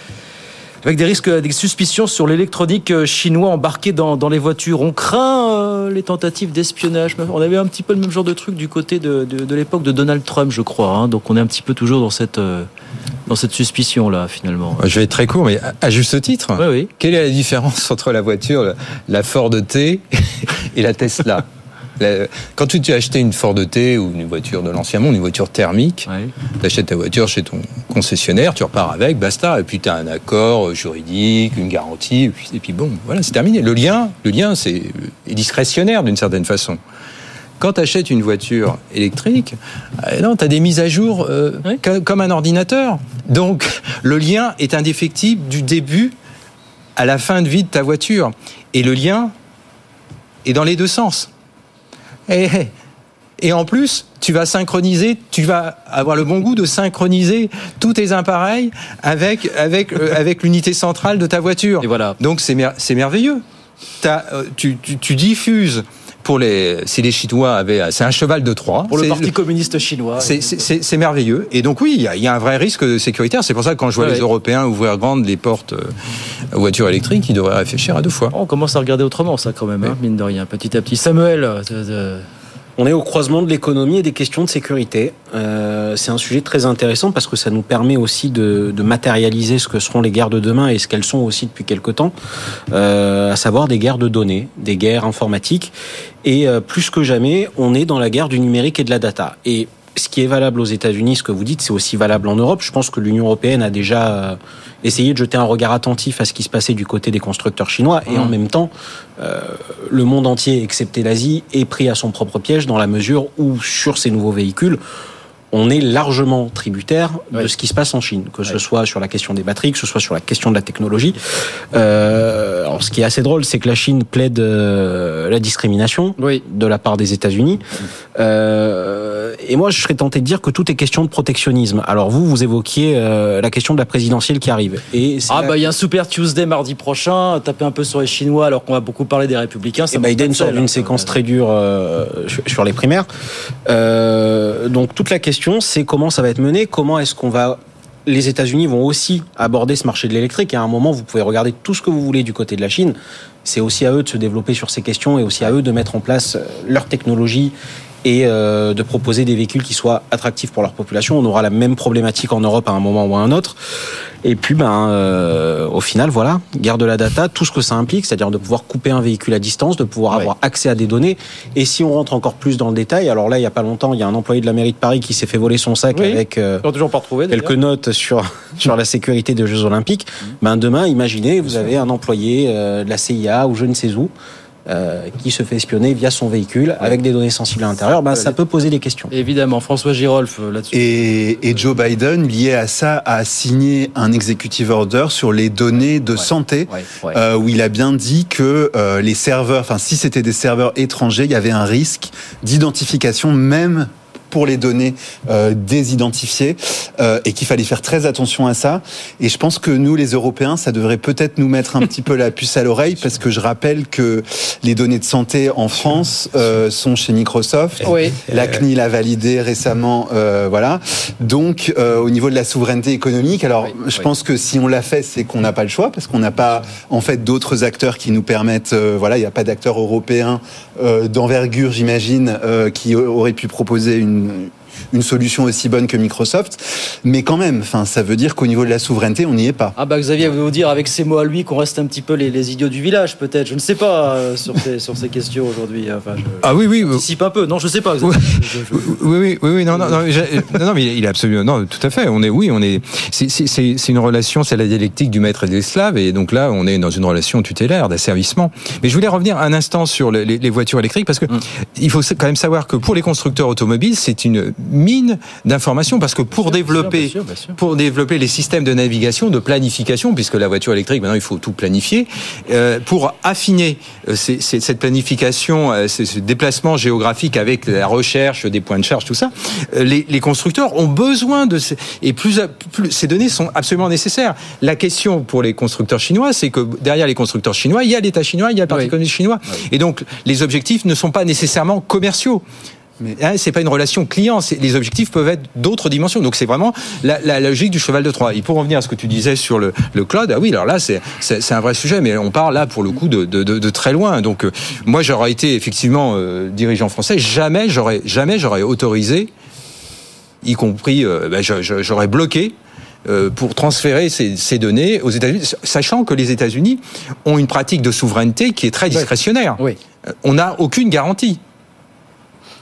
avec des risques, des suspicions sur l'électronique euh, chinois embarqué dans, dans, les voitures. On craint euh, les tentatives d'espionnage. On avait un petit peu le même genre de truc du côté de, de, de l'époque de Donald Trump, je crois. Hein. Donc on est un petit peu toujours dans cette, euh, dans cette suspicion-là, finalement. Je vais être très court, mais à, à juste titre, oui, oui. quelle est la différence entre la voiture, la Ford T et la Tesla? Quand tu as acheté une Ford T ou une voiture de l'ancien monde, une voiture thermique, ouais. tu achètes ta voiture chez ton concessionnaire, tu repars avec, basta, et puis tu as un accord juridique, une garantie, et puis, et puis bon, voilà, c'est terminé. Le lien, le lien c'est est discrétionnaire d'une certaine façon. Quand tu achètes une voiture électrique, euh, non, tu as des mises à jour euh, oui. comme un ordinateur. Donc, le lien est indéfectible du début à la fin de vie de ta voiture. Et le lien est dans les deux sens. Et, et, en plus, tu vas synchroniser, tu vas avoir le bon goût de synchroniser tous tes appareils avec, avec, euh, avec l'unité centrale de ta voiture. Et voilà. Donc c'est mer merveilleux. As, euh, tu, tu, tu, diffuses. Pour les, si les Chinois avaient, c'est un cheval de Troie. Pour le Parti communiste chinois. C'est merveilleux. Et donc oui, il y, a, il y, a, un vrai risque sécuritaire. C'est pour ça que quand je vois ouais, les. Européens ouvrir grandes les portes euh, voitures électriques, ils devraient réfléchir à deux fois. On commence à regarder autrement ça quand même, hein, mine de rien, petit à petit. Samuel. Euh, euh, on est au croisement de l'économie et des questions de sécurité. Euh, c'est un sujet très intéressant parce que ça nous permet aussi de, de, matérialiser ce que seront les guerres de demain et ce qu'elles sont aussi depuis quelque temps, euh, à savoir des guerres de données, des guerres informatiques. Et euh, plus que jamais, on est dans la guerre du numérique et de la data. Et ce qui est valable aux États-Unis, ce que vous dites, c'est aussi valable en Europe. Je pense que l'Union européenne a déjà euh, essayé de jeter un regard attentif à ce qui se passait du côté des constructeurs chinois, et mmh. en même temps, euh, le monde entier, excepté l'Asie, est pris à son propre piège dans la mesure où, sur ces nouveaux véhicules, on est largement tributaire de oui. ce qui se passe en Chine, que ce oui. soit sur la question des batteries, que ce soit sur la question de la technologie. Euh, alors, ce qui est assez drôle, c'est que la Chine plaide euh, la discrimination oui. de la part des États-Unis. Euh, et moi, je serais tenté de dire que tout est question de protectionnisme. Alors, vous, vous évoquiez la question de la présidentielle qui arrive. Et ah, la... bah, il y a un Super Tuesday mardi prochain, taper un peu sur les Chinois alors qu'on va beaucoup parler des Républicains. Ça et Biden sort d'une séquence très dure sur les primaires. Donc, toute la question, c'est comment ça va être mené, comment est-ce qu'on va les États-Unis vont aussi aborder ce marché de l'électrique. Et à un moment, vous pouvez regarder tout ce que vous voulez du côté de la Chine. C'est aussi à eux de se développer sur ces questions et aussi à eux de mettre en place leur technologie et euh, de proposer des véhicules qui soient attractifs pour leur population. On aura la même problématique en Europe à un moment ou à un autre. Et puis, ben, euh, au final, voilà, guerre de la data, tout ce que ça implique, c'est-à-dire de pouvoir couper un véhicule à distance, de pouvoir ouais. avoir accès à des données. Et si on rentre encore plus dans le détail, alors là, il y a pas longtemps, il y a un employé de la mairie de Paris qui s'est fait voler son sac oui, avec euh, toujours pas retrouvé, quelques notes sur sur la sécurité des Jeux Olympiques. Mmh. Ben demain, imaginez, vous avez un employé euh, de la CIA ou je ne sais où euh, qui se fait espionner via son véhicule ouais. avec des données sensibles à l'intérieur, ben, ça peut poser des questions. Évidemment, François Girolf euh, là-dessus. Et, et, Joe Biden, lié à ça, a signé un executive order sur les données de ouais. santé, ouais. Euh, où il a bien dit que euh, les serveurs, enfin si c'était des serveurs étrangers, il y avait un risque d'identification même pour les données euh, désidentifiées euh, et qu'il fallait faire très attention à ça. Et je pense que nous, les Européens, ça devrait peut-être nous mettre un petit peu la puce à l'oreille parce que je rappelle que les données de santé en France euh, sont chez Microsoft. Oui. La CNIL a validé récemment, voilà. Donc, au niveau de la souveraineté économique, alors je pense que si on l'a fait, c'est qu'on n'a pas le choix parce qu'on n'a pas en fait d'autres acteurs qui nous permettent. voilà, il n'y a pas d'acteurs européens d'envergure, j'imagine, qui auraient pu proposer une um, une solution aussi bonne que Microsoft, mais quand même, enfin, ça veut dire qu'au niveau de la souveraineté, on n'y est pas. Ah bah Xavier veut vous dire avec ces mots à lui qu'on reste un petit peu les, les idiots du village peut-être. Je ne sais pas euh, sur, ces, sur ces questions aujourd'hui. Enfin, je Ah oui, oui. anticipe un peu. Non, je sais pas. Xavier. Je- je- Oui, oui, oui, oui, non, non, non, j'ai- non, non, mais il est absolument, non, tout à fait. On est, oui, on est, c'est- c'est c'est- c'est une relation, c'est la dialectique du maître et de l'esclave, et donc là, on est dans une relation tutélaire, d'asservissement. Mais je voulais revenir un instant sur les, les- les voitures électriques, parce que il faut quand même savoir que pour les constructeurs automobiles, c'est une mine d'informations, parce que pour développer, bien sûr, bien sûr. pour développer les systèmes de navigation, de planification, puisque la voiture électrique, maintenant, il faut tout planifier, euh, pour affiner euh, ces- ces- cette planification, euh, ce ce déplacement géographique avec la recherche des points de charge, tout ça, euh, les, les constructeurs ont besoin de ces, et plus, plus ces données sont absolument nécessaires. La question pour les constructeurs chinois, c'est que derrière les constructeurs chinois, il y a l'État chinois, il y a le Parti communiste chinois, et donc les objectifs ne sont pas nécessairement commerciaux. Mais hein, c'est pas une relation client. c'est- Les objectifs peuvent être d'autres dimensions. Donc c'est vraiment la, la logique du cheval de Troie. Et pour revenir à ce que tu disais sur le, le cloud, ah oui, alors là c'est c'est c'est un vrai sujet, mais on parle là pour le coup de, de, de, de très loin. Donc euh, moi j'aurais été effectivement euh, dirigeant français, jamais j'aurais jamais j'aurais autorisé, y compris euh, ben, je- j'aurais bloqué euh, pour transférer ces, ces données aux États-Unis, sachant que les États-Unis ont une pratique de souveraineté qui est très discrétionnaire. Oui. Euh, On n'a aucune garantie.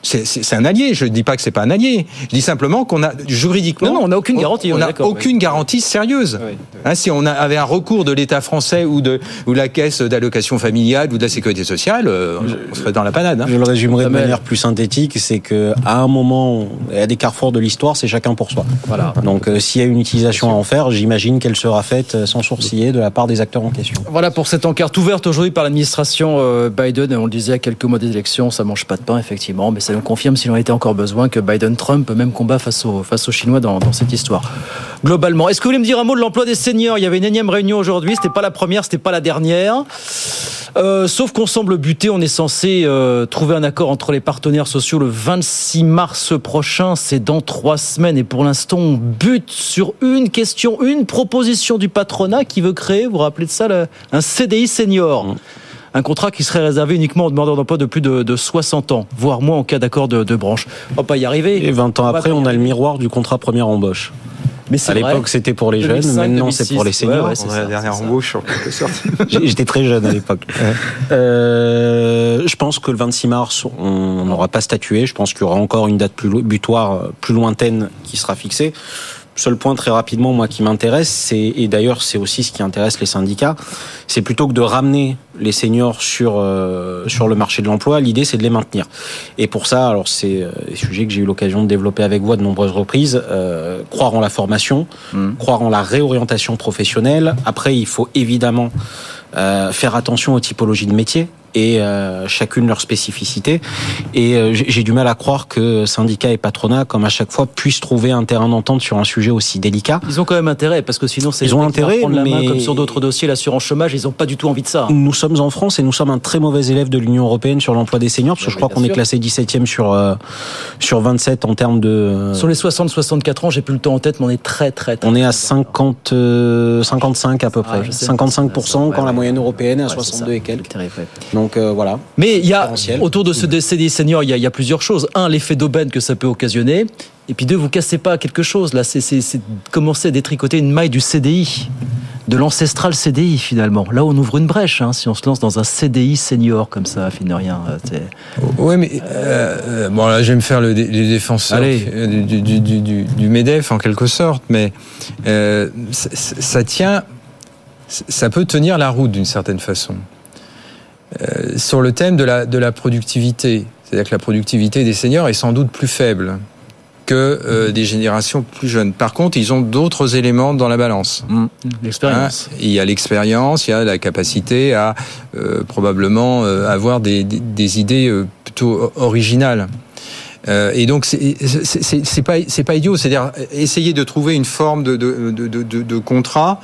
C'est- C'est c'est un allié. Je ne dis pas que c'est pas un allié. Je dis simplement qu'on a juridiquement. Non, non, on n'a aucune garantie, on n'a aucune garantie sérieuse. Hein, si on a- avait un recours de l'État français ou de ou la caisse d'allocation familiale ou de la sécurité sociale, euh, on serait dans la panade. hein. Je le résumerai de Samuel. manière plus synthétique, c'est que à un moment, et à des carrefours de l'histoire, c'est chacun pour soi. Voilà. Donc, euh, s'il y a une utilisation à en faire, j'imagine qu'elle sera faite euh, sans sourciller de la part des acteurs en question. Voilà pour cette enquête ouverte aujourd'hui par l'administration Biden. Et on le disait à quelques mois des élections, ça mange pas de pain, effectivement. Mais ça nous confirme, s'il en était encore besoin, que Biden-Trump même combat face aux, face aux Chinois dans, dans cette histoire. Globalement. Est-ce que vous voulez me dire un mot de l'emploi des seniors? Il y avait une énième réunion aujourd'hui. C'était pas la première, c'était pas la dernière. Euh, sauf qu'on semble buter, on est censé euh, trouver un accord entre les partenaires sociaux le 26 mars prochain, c'est dans trois semaines. Et pour l'instant, on bute sur une question, une proposition du patronat qui veut créer, vous vous rappelez de ça, un CDI senior. Un contrat qui serait réservé uniquement aux demandeurs d'emploi de plus de, de 60 ans, voire moins en cas d'accord de, de branche. On va pas y arriver. Et 20 ans On après, on a le miroir du contrat première embauche. Mais c'est à l'époque, c'était pour les jeunes, 2005, maintenant c'est pour les 2006. seniors. Ouais, ouais, c'est On a la dernière embauche en quelque sorte. J'étais très jeune à l'époque. Euh, je pense que le 26 mars, on n'aura pas statué. Je pense qu'il y aura encore une date plus butoir, euh, plus lointaine qui sera fixée. Seul point très rapidement, moi, qui m'intéresse, c'est et d'ailleurs c'est aussi ce qui intéresse les syndicats, c'est plutôt que de ramener les seniors sur euh, sur le marché de l'emploi, l'idée c'est de les maintenir. Et pour ça, alors c'est euh, des sujets que j'ai eu l'occasion de développer avec vous à de nombreuses reprises. euh, croire en la formation, croire en la réorientation professionnelle. Après, il faut évidemment euh, faire attention aux typologies de métiers et euh, chacune leur spécificité. Et euh, j'ai du mal à croire que syndicats et patronat, comme à chaque fois, puissent trouver un terrain d'entente sur un sujet aussi délicat. Ils ont quand même intérêt, parce que sinon c'est Ils ont intérêt, prendre la main mais- comme sur d'autres dossiers, l'assurance chômage, ils n'ont pas du tout envie de ça. Nous sommes en France et nous sommes un très mauvais élève de l'Union européenne sur l'emploi des seniors, parce que je crois qu'on est classé 17e sur, euh, sur 27 en termes de... Sur les 60-64 ans, j'ai plus le temps en tête, mais on est très très très. on est à 50, euh, 55 à peu près. je sais. 55% quand Ouais, la moyenne européenne est à Ouais, c'est 62 ça. et quelques. Terrible, ouais. Donc euh, voilà. Mais il y a, autour de ce CDI senior, il y, a, il y a plusieurs choses. Un, l'effet d'aubaine que ça peut occasionner. Et puis deux, vous cassez pas quelque chose. Là, c'est commencer à détricoter une maille du CDI, de l'ancestral CDI finalement. Là, on ouvre une brèche hein, si on se lance dans un CDI senior comme ça, fine de rien. euh, Ouais, mais euh, bon là, je vais me faire le, dé- les défenseurs Allez. euh, du, du, du, du, du Medef en quelque sorte, mais euh, ça, ça tient, ça peut tenir la route d'une certaine façon. Euh, sur le thème de la, de la productivité, c'est-à-dire que la productivité des seniors est sans doute plus faible que euh, des générations plus jeunes. Par contre, ils ont d'autres éléments dans la balance. L'expérience. Hein, il y a l'expérience, il y a la capacité à euh, probablement euh, avoir des, des, des idées euh, plutôt originales. Euh, et donc c'est pas c'est pas idiot, c'est-à-dire essayer de trouver une forme de, de, de, de- de contrat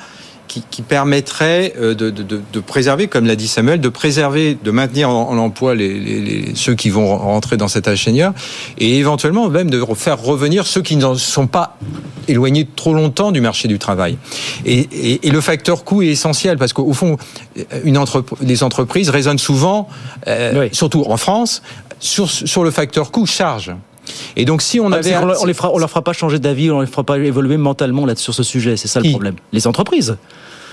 qui, qui permettrait euh, de, de, de, de préserver, comme l'a dit Samuel, de préserver, de maintenir en, en emploi les, les, les- ceux qui vont rentrer dans cet ingénieur et éventuellement même de faire revenir ceux qui ne sont pas éloignés trop longtemps du marché du travail. Et, et, et le facteur coût est essentiel parce qu'au fond, une entrep- les entreprises raisonnent souvent, euh, surtout en France, sur, sur le facteur coût charge. Et donc si on Ah, avait on, les fera, on leur fera pas changer d'avis, on les fera pas évoluer mentalement là sur ce sujet. C'est ça le problème. Les entreprises.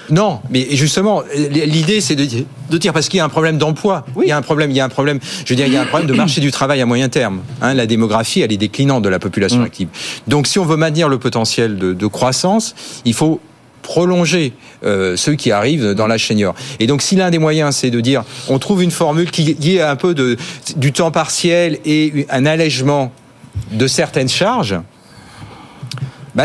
Non, mais justement, l'idée c'est de, dire- de dire parce qu'il y a un problème d'emploi, il y a un problème, il y a un problème, je veux dire, il y a un problème de marché du travail à moyen terme. Hein, la démographie, elle est déclinante de la population active. Donc, si on veut maintenir le potentiel de, de croissance, il faut prolonger euh, ceux qui arrivent dans l'âge senior. Et donc, si l'un des moyens, c'est de dire, on trouve une formule qui, qui est un peu de, du temps partiel et un allègement de certaines charges,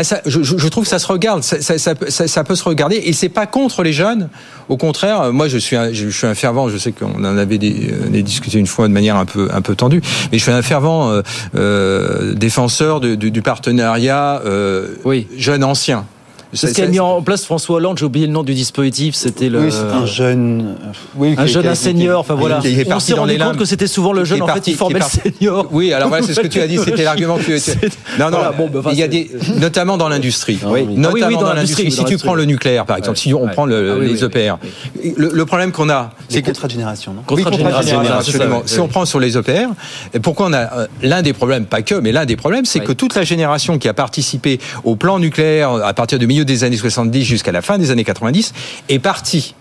ça, je, trouve que ça se regarde, ça, ça- ça peut- se regarder, et c'est pas contre les jeunes. Au contraire, euh, moi je suis un, je suis un fervent. Je sais qu'on en avait des, euh, des discuté une fois de manière un peu un peu tendue, mais je suis un fervent euh, euh, défenseur de- du, du partenariat euh, jeune ancien. C'est ce qu'a mis en place François Hollande. J'ai oublié le nom du dispositif. C'était le. Oui, c'est un jeune. Oui, un jeune, un senior. Enfin voilà. est On s'est rendu compte que c'était souvent le jeune. En fait, il formait le senior. Oui, alors voilà, c'est ce que tu as dit, c'était l'argument que tu C'est- Non, non, bah, il y a des, notamment dans l'industrie. Ah oui. Notamment oui, oui, dans l'industrie. Si tu prends le nucléaire, par exemple, si on prend Ah les EPR, le, problème qu'on a, c'est contrat de génération, non Contrat de génération, Si on prend sur les EPR, pourquoi on a euh, l'un des problèmes, pas que, mais l'un des problèmes, c'est que toute la génération qui a participé au plan nucléaire à partir du milieu des années 70 jusqu'à la fin des années 90 est partie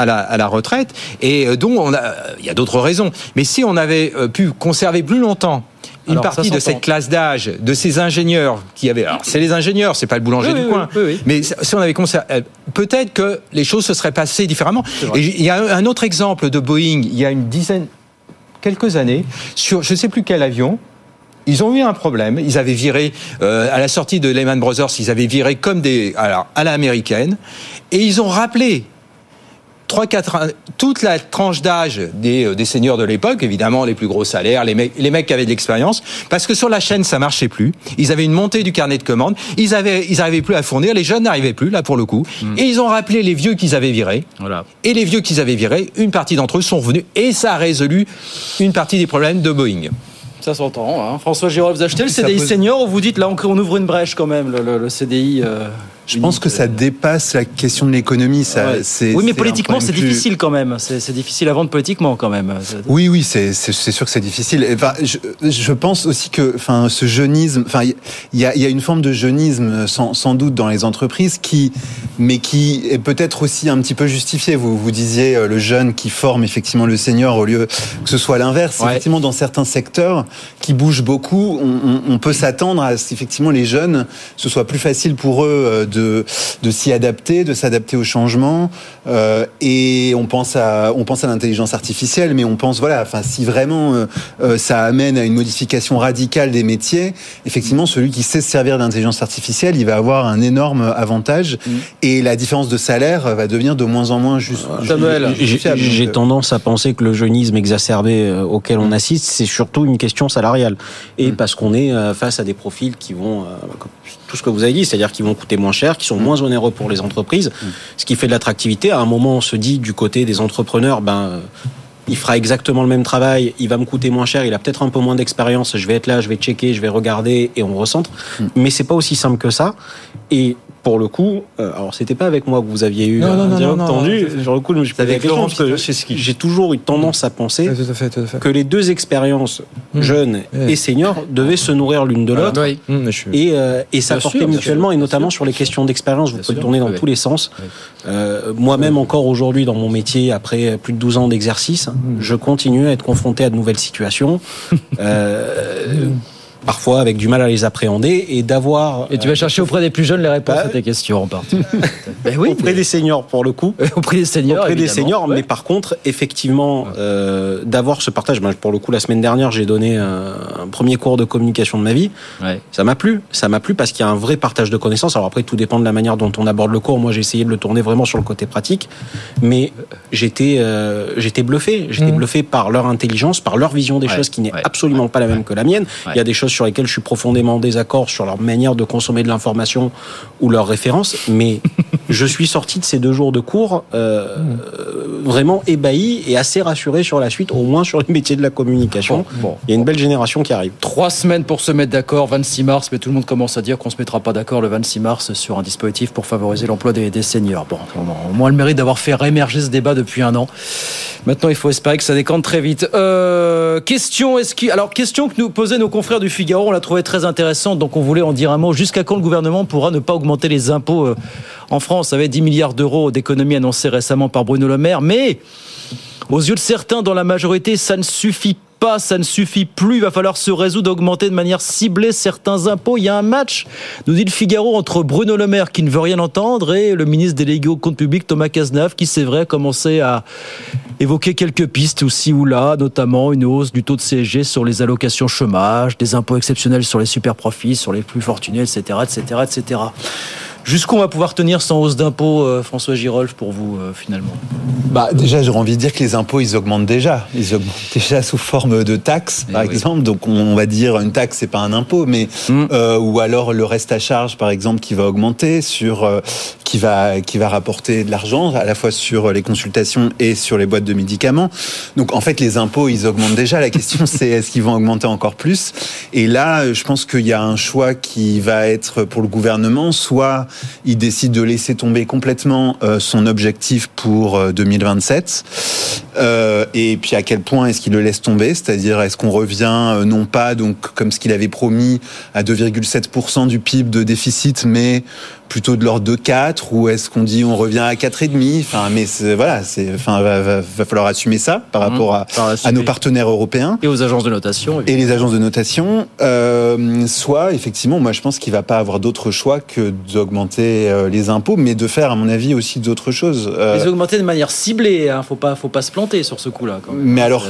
à la, à la retraite et euh, dont on a, il y a d'autres raisons. Mais si on avait euh, pu conserver plus longtemps une Alors, partie de cette classe d'âge, de ces ingénieurs qui avaient, alors c'est les ingénieurs, c'est pas le boulanger Oui, du oui, coin, oui, mais si on avait conservé, euh, peut-être que les choses se seraient passées différemment. Et il y a un autre exemple de Boeing, il y a une dizaine, quelques années, sur je ne sais plus quel avion. Ils ont eu un problème. Ils avaient viré euh, à la sortie de Lehman Brothers. Ils avaient viré comme des alors, à l'américaine, et ils ont rappelé trois, quatre, toute la tranche d'âge des, euh, des seniors de l'époque, évidemment les plus gros salaires, les mecs, les mecs qui avaient de l'expérience, parce que sur la chaîne ça marchait plus. Ils avaient une montée du carnet de commandes, ils avaient, ils n'arrivaient plus à fournir, les jeunes n'arrivaient plus là pour le coup, et ils ont rappelé les vieux qu'ils avaient virés. Voilà. Et les vieux qu'ils avaient virés, une partie d'entre eux sont revenus, et ça a résolu une partie des problèmes de Boeing. Ça s'entend. Hein. François Giraud, vous achetez le CDI pose- senior ou vous dites là on, on ouvre une brèche quand même le, le- le CDI euh, Je pense que ça dépasse la question de l'économie. Ça, ouais. c'est- Oui, mais politiquement c'est plus- difficile quand même. C'est c'est difficile à vendre politiquement quand même. Oui, oui, c'est c'est- c'est sûr que c'est difficile. Et, Enfin, je, je pense aussi que, enfin, ce jeunisme, enfin, il y y a une forme de jeunisme sans, sans doute dans les entreprises qui, mais qui est peut-être aussi un petit peu justifié. Vous vous disiez euh, le jeune qui forme effectivement le senior au lieu que ce soit l'inverse. Effectivement, dans certains secteurs qui bougent beaucoup, on, on- on peut s'attendre à ce qu'effectivement les jeunes, ce soit plus facile pour eux euh, de s'y adapter, de s'adapter au changement. Euh, et on pense à on pense à l'intelligence artificielle, mais on pense voilà, enfin si vraiment euh, euh, ça amène à une modification radicale des métiers, effectivement celui qui sait se servir d'intelligence artificielle, il va avoir un énorme avantage et la différence de salaire va devenir de moins en moins juste. J'ai- tendance à penser que le jeunisme exacerbé euh, auquel on assiste, c'est surtout une question salariale. Et parce qu'on est euh, face à des profils qui vont, euh, tout ce que vous avez dit, c'est-à-dire qui vont coûter moins cher, qui sont moins onéreux pour les entreprises, ce qui fait de l'attractivité. À un moment, on se dit du côté des entrepreneurs, ben. il fera exactement le même travail, il va me coûter moins cher, il a peut-être un peu moins d'expérience, je vais être là, je vais checker, je vais regarder et on recentre. Mais c'est pas aussi simple que ça. Et pour le coup, euh, alors c'était pas avec moi que vous aviez eu Non, un non, dialogue non, tendu. Sur le coup, je me suis posé avec Laurent j'ai toujours eu tendance à penser que les deux expériences, jeunes et seniors, devaient se nourrir l'une de l'autre. Et, euh, et s'apporter mutuellement, et notamment sur les questions d'expérience. Vous pouvez tourner dans tous les sens. Euh, Moi-même, encore aujourd'hui, dans mon métier, après plus de 12 ans d'exercice, je continue à être confronté à de nouvelles situations. Euh, parfois avec du mal à les appréhender et d'avoir. Et tu vas chercher auprès des plus jeunes les réponses à tes questions en partie. ben oui, auprès des seniors pour le coup. auprès des seniors. Auprès des seniors, Ouais. mais par contre, effectivement, euh, d'avoir ce partage. Ben, pour le coup, la semaine dernière, j'ai donné un, un premier cours de communication de ma vie. Ça m'a plu. Ça m'a plu parce qu'il y a un vrai partage de connaissances. Alors après, tout dépend de la manière dont on aborde le cours. Moi, j'ai essayé de le tourner vraiment sur le côté pratique, mais j'étais euh, j'étais bluffé. J'étais Mhm. bluffé par leur intelligence, par leur vision des Ouais, choses qui n'est absolument pas la même que la mienne. Il y a des choses sur lesquelles je suis profondément en désaccord sur leur manière de consommer de l'information ou leurs références, mais je suis sorti de ces deux jours de cours euh, vraiment ébahi et assez rassuré sur la suite, au moins sur les métiers de la communication. Il y a une belle génération qui arrive. Trois semaines pour se mettre d'accord, 26 mars, mais tout le monde commence à dire qu'on se mettra pas d'accord le 26 mars sur un dispositif pour favoriser l'emploi des, des seniors. Bon, on a au moins le mérite d'avoir fait réémerger ce débat depuis un an. Maintenant, il faut espérer que ça décante très vite. Euh, question, est-ce alors question que nous posaient nos confrères du Figaro, on l'a trouvé très intéressante, donc on voulait en dire un mot. Jusqu'à quand le gouvernement pourra ne pas augmenter les impôts euh, en France avec 10 milliards d'euros d'économies annoncées récemment par Bruno Le Maire, mais aux yeux de certains dans la majorité, ça ne suffit pas, ça ne suffit plus. Il va falloir se résoudre à augmenter de manière ciblée certains impôts. Il y a un match, nous dit le Figaro, entre Bruno Le Maire qui ne veut rien entendre et le ministre délégué au compte public Thomas Cazenave qui, c'est vrai, a commencé à évoquer quelques pistes aussi ou là, notamment une hausse du taux de CSG sur les allocations chômage, des impôts exceptionnels sur les super profits, sur les plus fortunés, etc., etc., etc. Jusqu'où on va pouvoir tenir sans hausse d'impôts, euh, François Girolf, pour vous, euh, finalement Bah, déjà, j'aurais envie de dire que les impôts, ils augmentent déjà. Ils augmentent déjà sous forme de taxes, par exemple. Donc, on, va dire une taxe, c'est pas un impôt, mais euh, ou alors le reste à charge, par exemple, qui va augmenter sur, euh, qui va qui va rapporter de l'argent à la fois sur les consultations et sur les boîtes de médicaments. Donc, en fait, les impôts, ils augmentent déjà. La question, c'est est-ce qu'ils vont augmenter encore plus? Et là, je pense qu'il y a un choix qui va être pour le gouvernement, soit il décide de laisser tomber complètement euh, son objectif pour euh, 2027. Euh, et puis à quel point est-ce qu'il le laisse tomber? C'est-à-dire est-ce qu'on revient euh, non pas donc comme ce qu'il avait promis à 2,7% du PIB de déficit, mais plutôt de l'ordre de 4 ou est-ce qu'on dit on revient à 4,5 Enfin, mais voilà, c'est enfin va, va, va falloir assumer ça par rapport à, à nos partenaires européens et aux agences de notation et les agences de notation. Euh, soit effectivement, moi je pense qu'il va pas avoir d'autre choix que d'augmenter euh, les impôts, mais de faire à mon avis aussi d'autres choses. Euh, Les augmenter de manière ciblée, hein. faut pas, faut pas se planter sur ce coup-là. mais alors,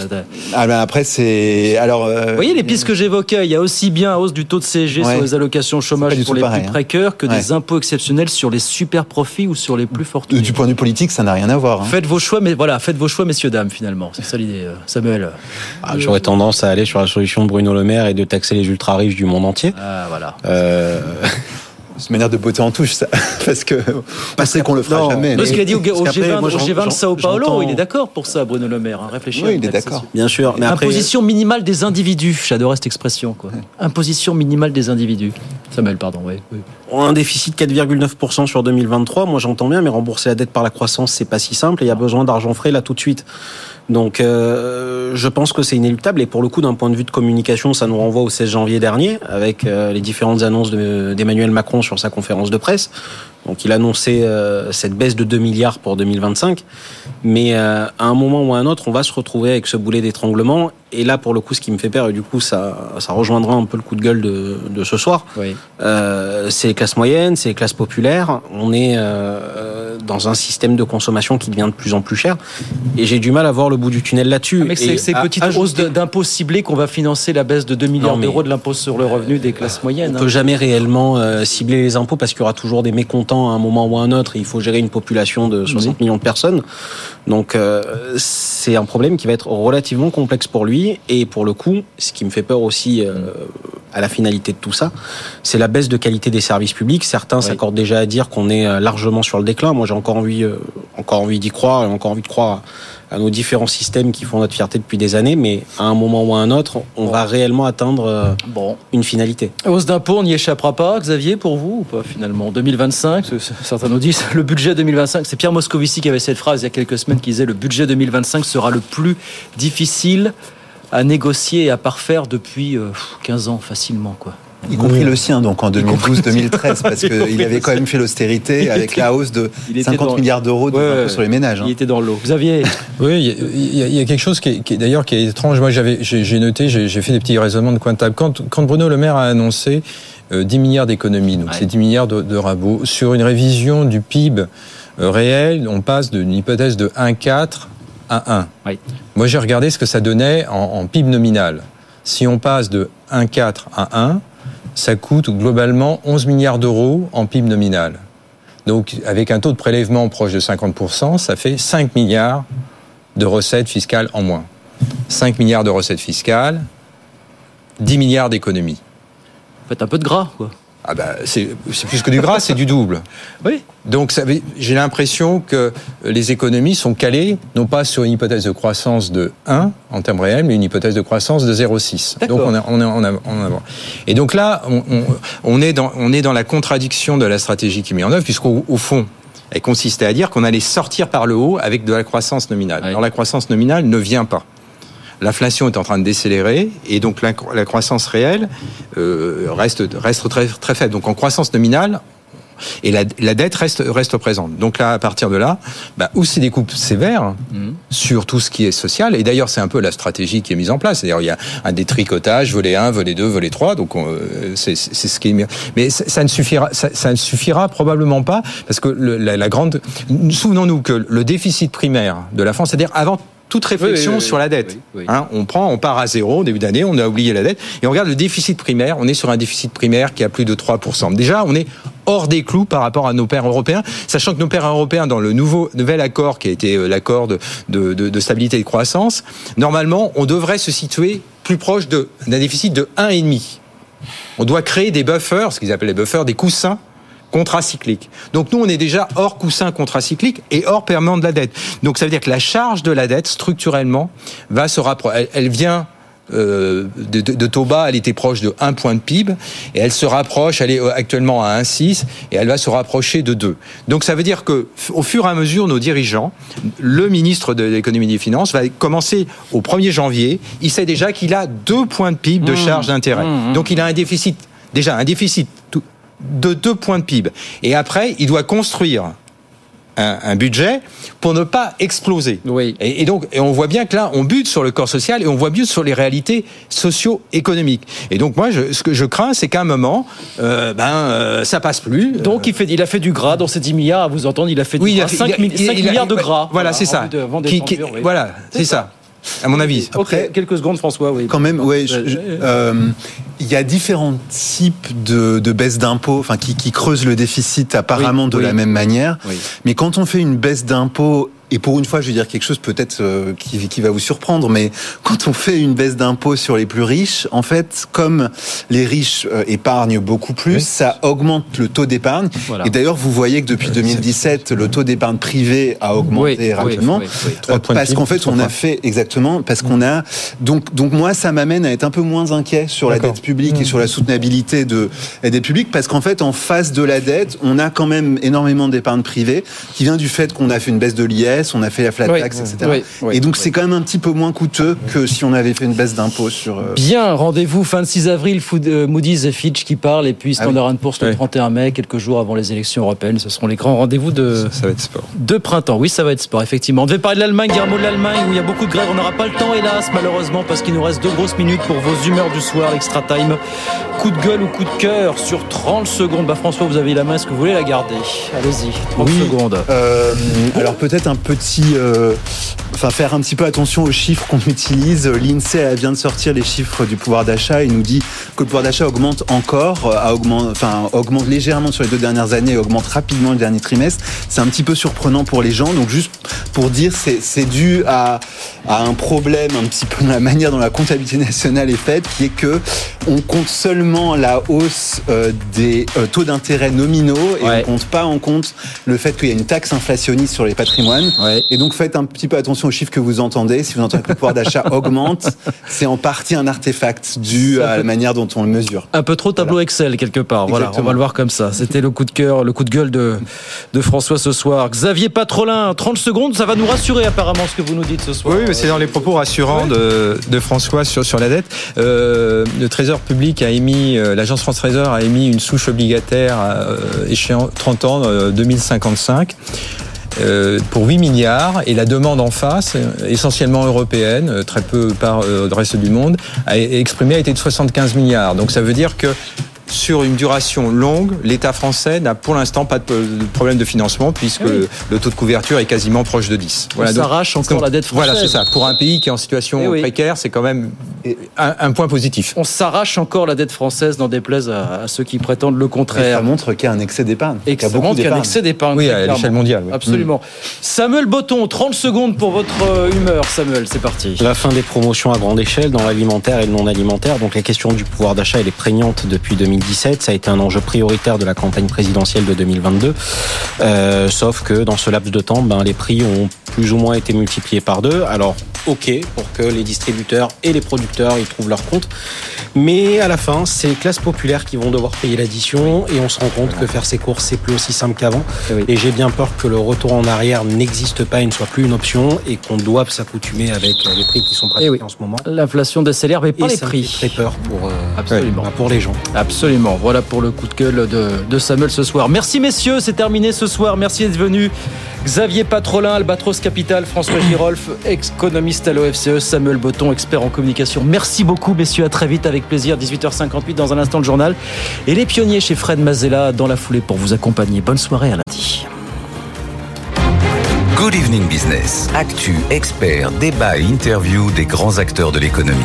ah ben après c'est alors. euh, Vous voyez les pistes que j'évoquais, il y a aussi bien hausse du taux de CSG Ouais. sur les allocations chômage pour les pareil, plus hein. précaires que Ouais. des impôts sur les super profits ou sur les plus fortunés. Du point de vue politique, ça n'a rien à voir. hein. Faites vos choix, mais voilà, faites vos choix, messieurs dames, finalement. C'est ça l'idée, euh, Samuel. Ah, J'aurais tendance à aller sur la solution de Bruno Le Maire et de taxer les ultra riches du monde entier. Ah voilà. Euh... C'est une manière de botter en touche, ça. Parce que on sait qu'on le fera Non, jamais. Non, ce qu'il a dit au, au Parce qu'après, G20, moi, au j'en- G20 de Sao Paulo, il est d'accord pour ça, Bruno Le Maire. hein. Réfléchis. Oui, il est taxation. d'accord. Bien sûr, mais après. Imposition minimale des individus. J'adorais cette expression, quoi. Imposition minimale des individus. Samuel, pardon, oui. oui. Un déficit 4,9% sur 2023, moi j'entends bien, mais rembourser la dette par la croissance, c'est pas si simple et il y a besoin d'argent frais là tout de suite. Donc euh, je pense que c'est inéluctable et pour le coup d'un point de vue de communication, ça nous renvoie au 16 janvier dernier avec euh, les différentes annonces de- d'Emmanuel Macron sur sa conférence de presse. Donc il annonçait euh, cette baisse de 2 milliards pour 2025, mais euh, à un moment ou à un autre, on va se retrouver avec ce boulet d'étranglement. Et là, pour le coup, ce qui me fait peur, et du coup, ça, ça rejoindra un peu le coup de gueule de, de ce soir. Oui. Euh, c'est les classes moyennes, c'est les classes populaires. On est euh, dans un système de consommation qui devient de plus en plus cher. Et j'ai du mal à voir le bout du tunnel là-dessus. Avec ces, Et ces à- petites ajouter- hausses d'impôts ciblés qu'on va financer la baisse de 2 milliards d'euros de l'impôt sur le revenu des classes moyennes. On hein. peut jamais réellement euh, cibler les impôts parce qu'il y aura toujours des mécontents à un moment ou à un autre. Il faut gérer une population de 60 millions de personnes. Donc euh, c'est un problème qui va être relativement complexe pour lui. Et pour le coup, ce qui me fait peur aussi euh, à la finalité de tout ça, c'est la baisse de qualité des services publics. Certains s'accordent déjà à dire qu'on est euh, largement sur le déclin. Moi, j'ai encore envie, euh, encore envie d'y croire et encore envie de croire à nos différents systèmes qui font notre fierté depuis des années. Mais à un moment ou à un autre, on va réellement atteindre euh, Bon. une finalité. Hausse d'impôts, on n'y échappera pas, Xavier, pour vous ou pas finalement? 2025, parce que certains nous disent le budget 2025, c'est Pierre Moscovici qui avait cette phrase il y a quelques semaines qui disait le budget 2025 sera le plus difficile à négocier et à parfaire depuis euh, 15 ans facilement quoi. Y compris le sien, donc en 2012-2013, parce qu'il avait quand même fait l'austérité avec la hausse de 50 milliards d'euros de ouais, sur les ménages. Hein. Il était dans l'eau. Xavier Oui, il y, a, y, a quelque chose qui est, d'ailleurs qui est étrange. Moi, j'ai noté, j'ai fait des petits raisonnements de coin de table. Quand, quand Bruno Le Maire a annoncé 10 milliards d'économies, donc c'est 10 milliards de, de rabots, sur une révision du PIB réel, on passe d'une hypothèse de 1,4 à 1. Moi, j'ai regardé ce que ça donnait en, en PIB nominal. Si on passe de 1,4 à 1, ça coûte globalement 11 milliards d'euros en PIB nominal. Donc, avec un taux de prélèvement proche de 50%, ça fait 5 milliards de recettes fiscales en moins. 5 milliards de recettes fiscales, 10 milliards d'économies. Faites un peu de gras, quoi. Ah bah, c'est plus que du gras, c'est du double. Oui. Donc j'ai l'impression que les économies sont calées, non pas sur une hypothèse de croissance de 1 en termes réels, mais une hypothèse de croissance de 0,6. Donc on, a, on, on, a, Et donc là, on, est dans, on est dans la contradiction de la stratégie qui est mise en œuvre, puisqu'au fond, elle consistait à dire qu'on allait sortir par le haut avec de la croissance nominale. Alors la croissance nominale ne vient pas l'inflation est en train de décélérer et donc la, croissance réelle euh, reste, reste très, très faible. Donc en croissance nominale, et la, la, dette reste, reste présente. Donc là, à partir de là, bah, ou c'est des coupes sévères mmh. sur tout ce qui est social, et d'ailleurs c'est un peu la stratégie qui est mise en place. C'est-à-dire il y a un détricotage, volet 1, volet 2, volet 3, donc euh, c'est ce qui est. Mais ça, ça ne suffira, ça, ça, ne suffira probablement pas, parce que le, la, la grande... Souvenons-nous que le déficit primaire de la France, c'est-à-dire avant toute réflexion oui, oui, sur la dette. Hein, on prend, on part à zéro au début d'année, on a oublié la dette, et on regarde le déficit primaire. On est sur un déficit primaire qui a plus de 3%. Déjà, on est hors des clous par rapport à nos pairs européens, sachant que nos pairs européens, dans le nouveau nouvel accord qui a été euh, l'accord de, de, de, de, stabilité et de croissance, normalement, on devrait se situer plus proche d'un déficit de 1,5. On doit créer des buffers, ce qu'ils appellent les buffers, des coussins contracyclique. Donc nous, on est déjà hors coussin contracyclique et hors permanent de la dette. Donc ça veut dire que la charge de la dette, structurellement, va se rapprocher. Elle, elle, vient euh, de, de, de taux bas, elle était proche de 1 point de PIB, et elle se rapproche, elle est actuellement à 1,6, et elle va se rapprocher de 2. Donc ça veut dire que au fur et à mesure, nos dirigeants, le ministre de l'économie et des finances, va commencer au 1er janvier, il sait déjà qu'il a 2 points de PIB de charge d'intérêt. Mmh, mmh. Donc il a un déficit, déjà un déficit tout, de deux points de PIB. Et après, il doit construire un, un budget pour ne pas exploser. Oui. Et, et, donc, et on voit bien que là, on bute sur le corps social et on voit bien sur les réalités socio-économiques. Et donc, moi, je, ce que je crains, c'est qu'à un moment, euh, ben, euh, ça passe plus. Donc, il, fait, il a fait du gras dans ces 10 milliards, à vous entendre, il a fait du oui, gras, il a fait, 5, il a, 5 il a, milliards de gras. Voilà, c'est ça. Qui, qui. Voilà, c'est ça. ça à mon avis. Après, okay. quelques secondes, François. Oui. Quand même, ouais. Je, je, euh, il y a différents types de, de baisse d'impôts, enfin qui, qui, creusent le déficit apparemment oui, de oui. la même manière. Oui. Mais quand on fait une baisse d'impôts et pour une fois, je vais dire quelque chose peut-être euh, qui, qui, va vous surprendre, mais quand on fait une baisse d'impôt sur les plus riches, en fait, comme les riches euh, épargnent beaucoup plus, oui. ça augmente le taux d'épargne. Voilà. Et d'ailleurs, vous voyez que depuis 2017, le taux d'épargne privé a augmenté oui, rapidement, oui, euh, parce qu'en fait, on a fait exactement parce qu'on a donc donc moi, ça m'amène à être un peu moins inquiet sur la dette publique mmh. et sur la soutenabilité de la dette publique, parce qu'en fait, en face de la dette, on a quand même énormément d'épargne privée qui vient du fait qu'on a fait une baisse de on a fait la flat tax, oui, etc. Oui, oui, et donc c'est quand même un petit peu moins coûteux que si on avait fait une baisse d'impôt sur. Euh... Bien, rendez-vous fin de 6 avril, euh, Moody's et Fitch qui parlent, et puis Standard ah oui. Poor's le 31 mai, quelques jours avant les élections européennes. Ce seront les grands rendez-vous de. Ça, ça, va être sport. De printemps. Oui, ça va être sport, effectivement. On devait parler de l'Allemagne, Guillermo de l'Allemagne, où il y a beaucoup de grèves. On n'aura pas le temps, hélas, malheureusement, parce qu'il nous reste deux grosses minutes pour vos humeurs du soir, extra time. Coup de gueule ou coup de cœur sur 30 secondes. Bah, François, vous avez la main. Est-ce que vous voulez la garder? Allez-y, 30 oui, secondes. Euh, alors peut-être un petit. Euh enfin faire un petit peu attention aux chiffres qu'on utilise. L'INSEE vient de sortir les chiffres du pouvoir d'achat et nous dit que le pouvoir d'achat augmente encore, a augmente, enfin augmente légèrement sur les deux dernières années et augmente rapidement le dernier trimestre. C'est un petit peu surprenant pour les gens. Donc juste pour dire, c'est dû à, à un problème un petit peu dans la manière dont la comptabilité nationale est faite, qui est que on compte seulement la hausse euh, des euh, taux d'intérêt nominaux et ouais. on compte pas en compte le fait qu'il y a une taxe inflationniste sur les patrimoines. Ouais. Et donc faites un petit peu attention aux chiffres que vous entendez. Si vous entendez que le pouvoir d'achat augmente, c'est en partie un artefact dû à la manière dont on le mesure. Un peu trop tableau voilà. Excel quelque part. Exactement. Voilà, on va le voir comme ça. C'était le coup de cœur, le coup de gueule de, de François ce soir. Xavier Patrolin, 30 secondes, ça va nous rassurer apparemment ce que vous nous dites ce soir. Oui, mais c'est dans les propos rassurants de, de François sur, sur la dette. Euh, le Trésor public a émis, euh, l'agence France Trésor a émis une souche obligataire euh, échéant 30 ans, euh, 2055. Euh, pour 8 milliards et la demande en face, essentiellement européenne, euh, très peu par euh, le reste du monde, a exprimé a été de 75 milliards. Donc ça veut dire que sur une duration longue, l'État français n'a pour l'instant pas de problème de financement puisque Oui. le taux de couverture est quasiment proche de 10. On s'arrache encore donc, la dette Voilà, c'est française. ça. Pour un pays qui est en situation Eh oui. précaire, c'est quand même un, un point positif. On s'arrache encore la dette française, n'en déplaise à, à ceux qui prétendent le contraire. Ça montre qu'il y a un excès d'épargne. Et qu'il y a ça beaucoup montre qu'il y a un d'épargne. excès d'épargne. Oui, à l'échelle mondiale. oui. Absolument. Samuel Botton, 30 secondes pour votre euh, humeur, Samuel, c'est parti. La fin des promotions à grande échelle dans l'alimentaire et le non alimentaire. Donc la question du pouvoir d'achat, elle est prégnante depuis 2017. Ça a été un enjeu prioritaire de la campagne présidentielle de 2022. Euh, sauf que dans ce laps de temps, ben, les prix ont plus ou moins été multipliés par deux. Alors, ok, pour que les distributeurs et les producteurs y trouvent leur compte. Mais à la fin, c'est les classes populaires qui vont devoir payer l'addition et on se rend compte que faire ses courses, c'est plus aussi simple qu'avant. Et j'ai bien peur que le retour en arrière n'existe pas et ne soit plus une option et qu'on doive s'accoutumer avec euh, les prix qui sont pratiqués en ce moment. L'inflation décélère, mais pas Et les ça prix. fait très peur pour, euh, Absolument. bah, pour les gens. Voilà pour le coup de gueule de, de Samuel ce soir. Merci messieurs, c'est terminé ce soir. Merci d'être venus. Xavier Patrolin, Albatros Capital, François Girolf, économiste à l'OFCE, Samuel Botton, expert en communication. Merci beaucoup messieurs, à très vite avec plaisir. 18h58 dans un instant le journal. Et les pionniers chez Fred Mazella dans la foulée pour vous accompagner. Bonne soirée à lundi. Good Evening Business. Actu, experts, débat et interview des grands acteurs de l'économie.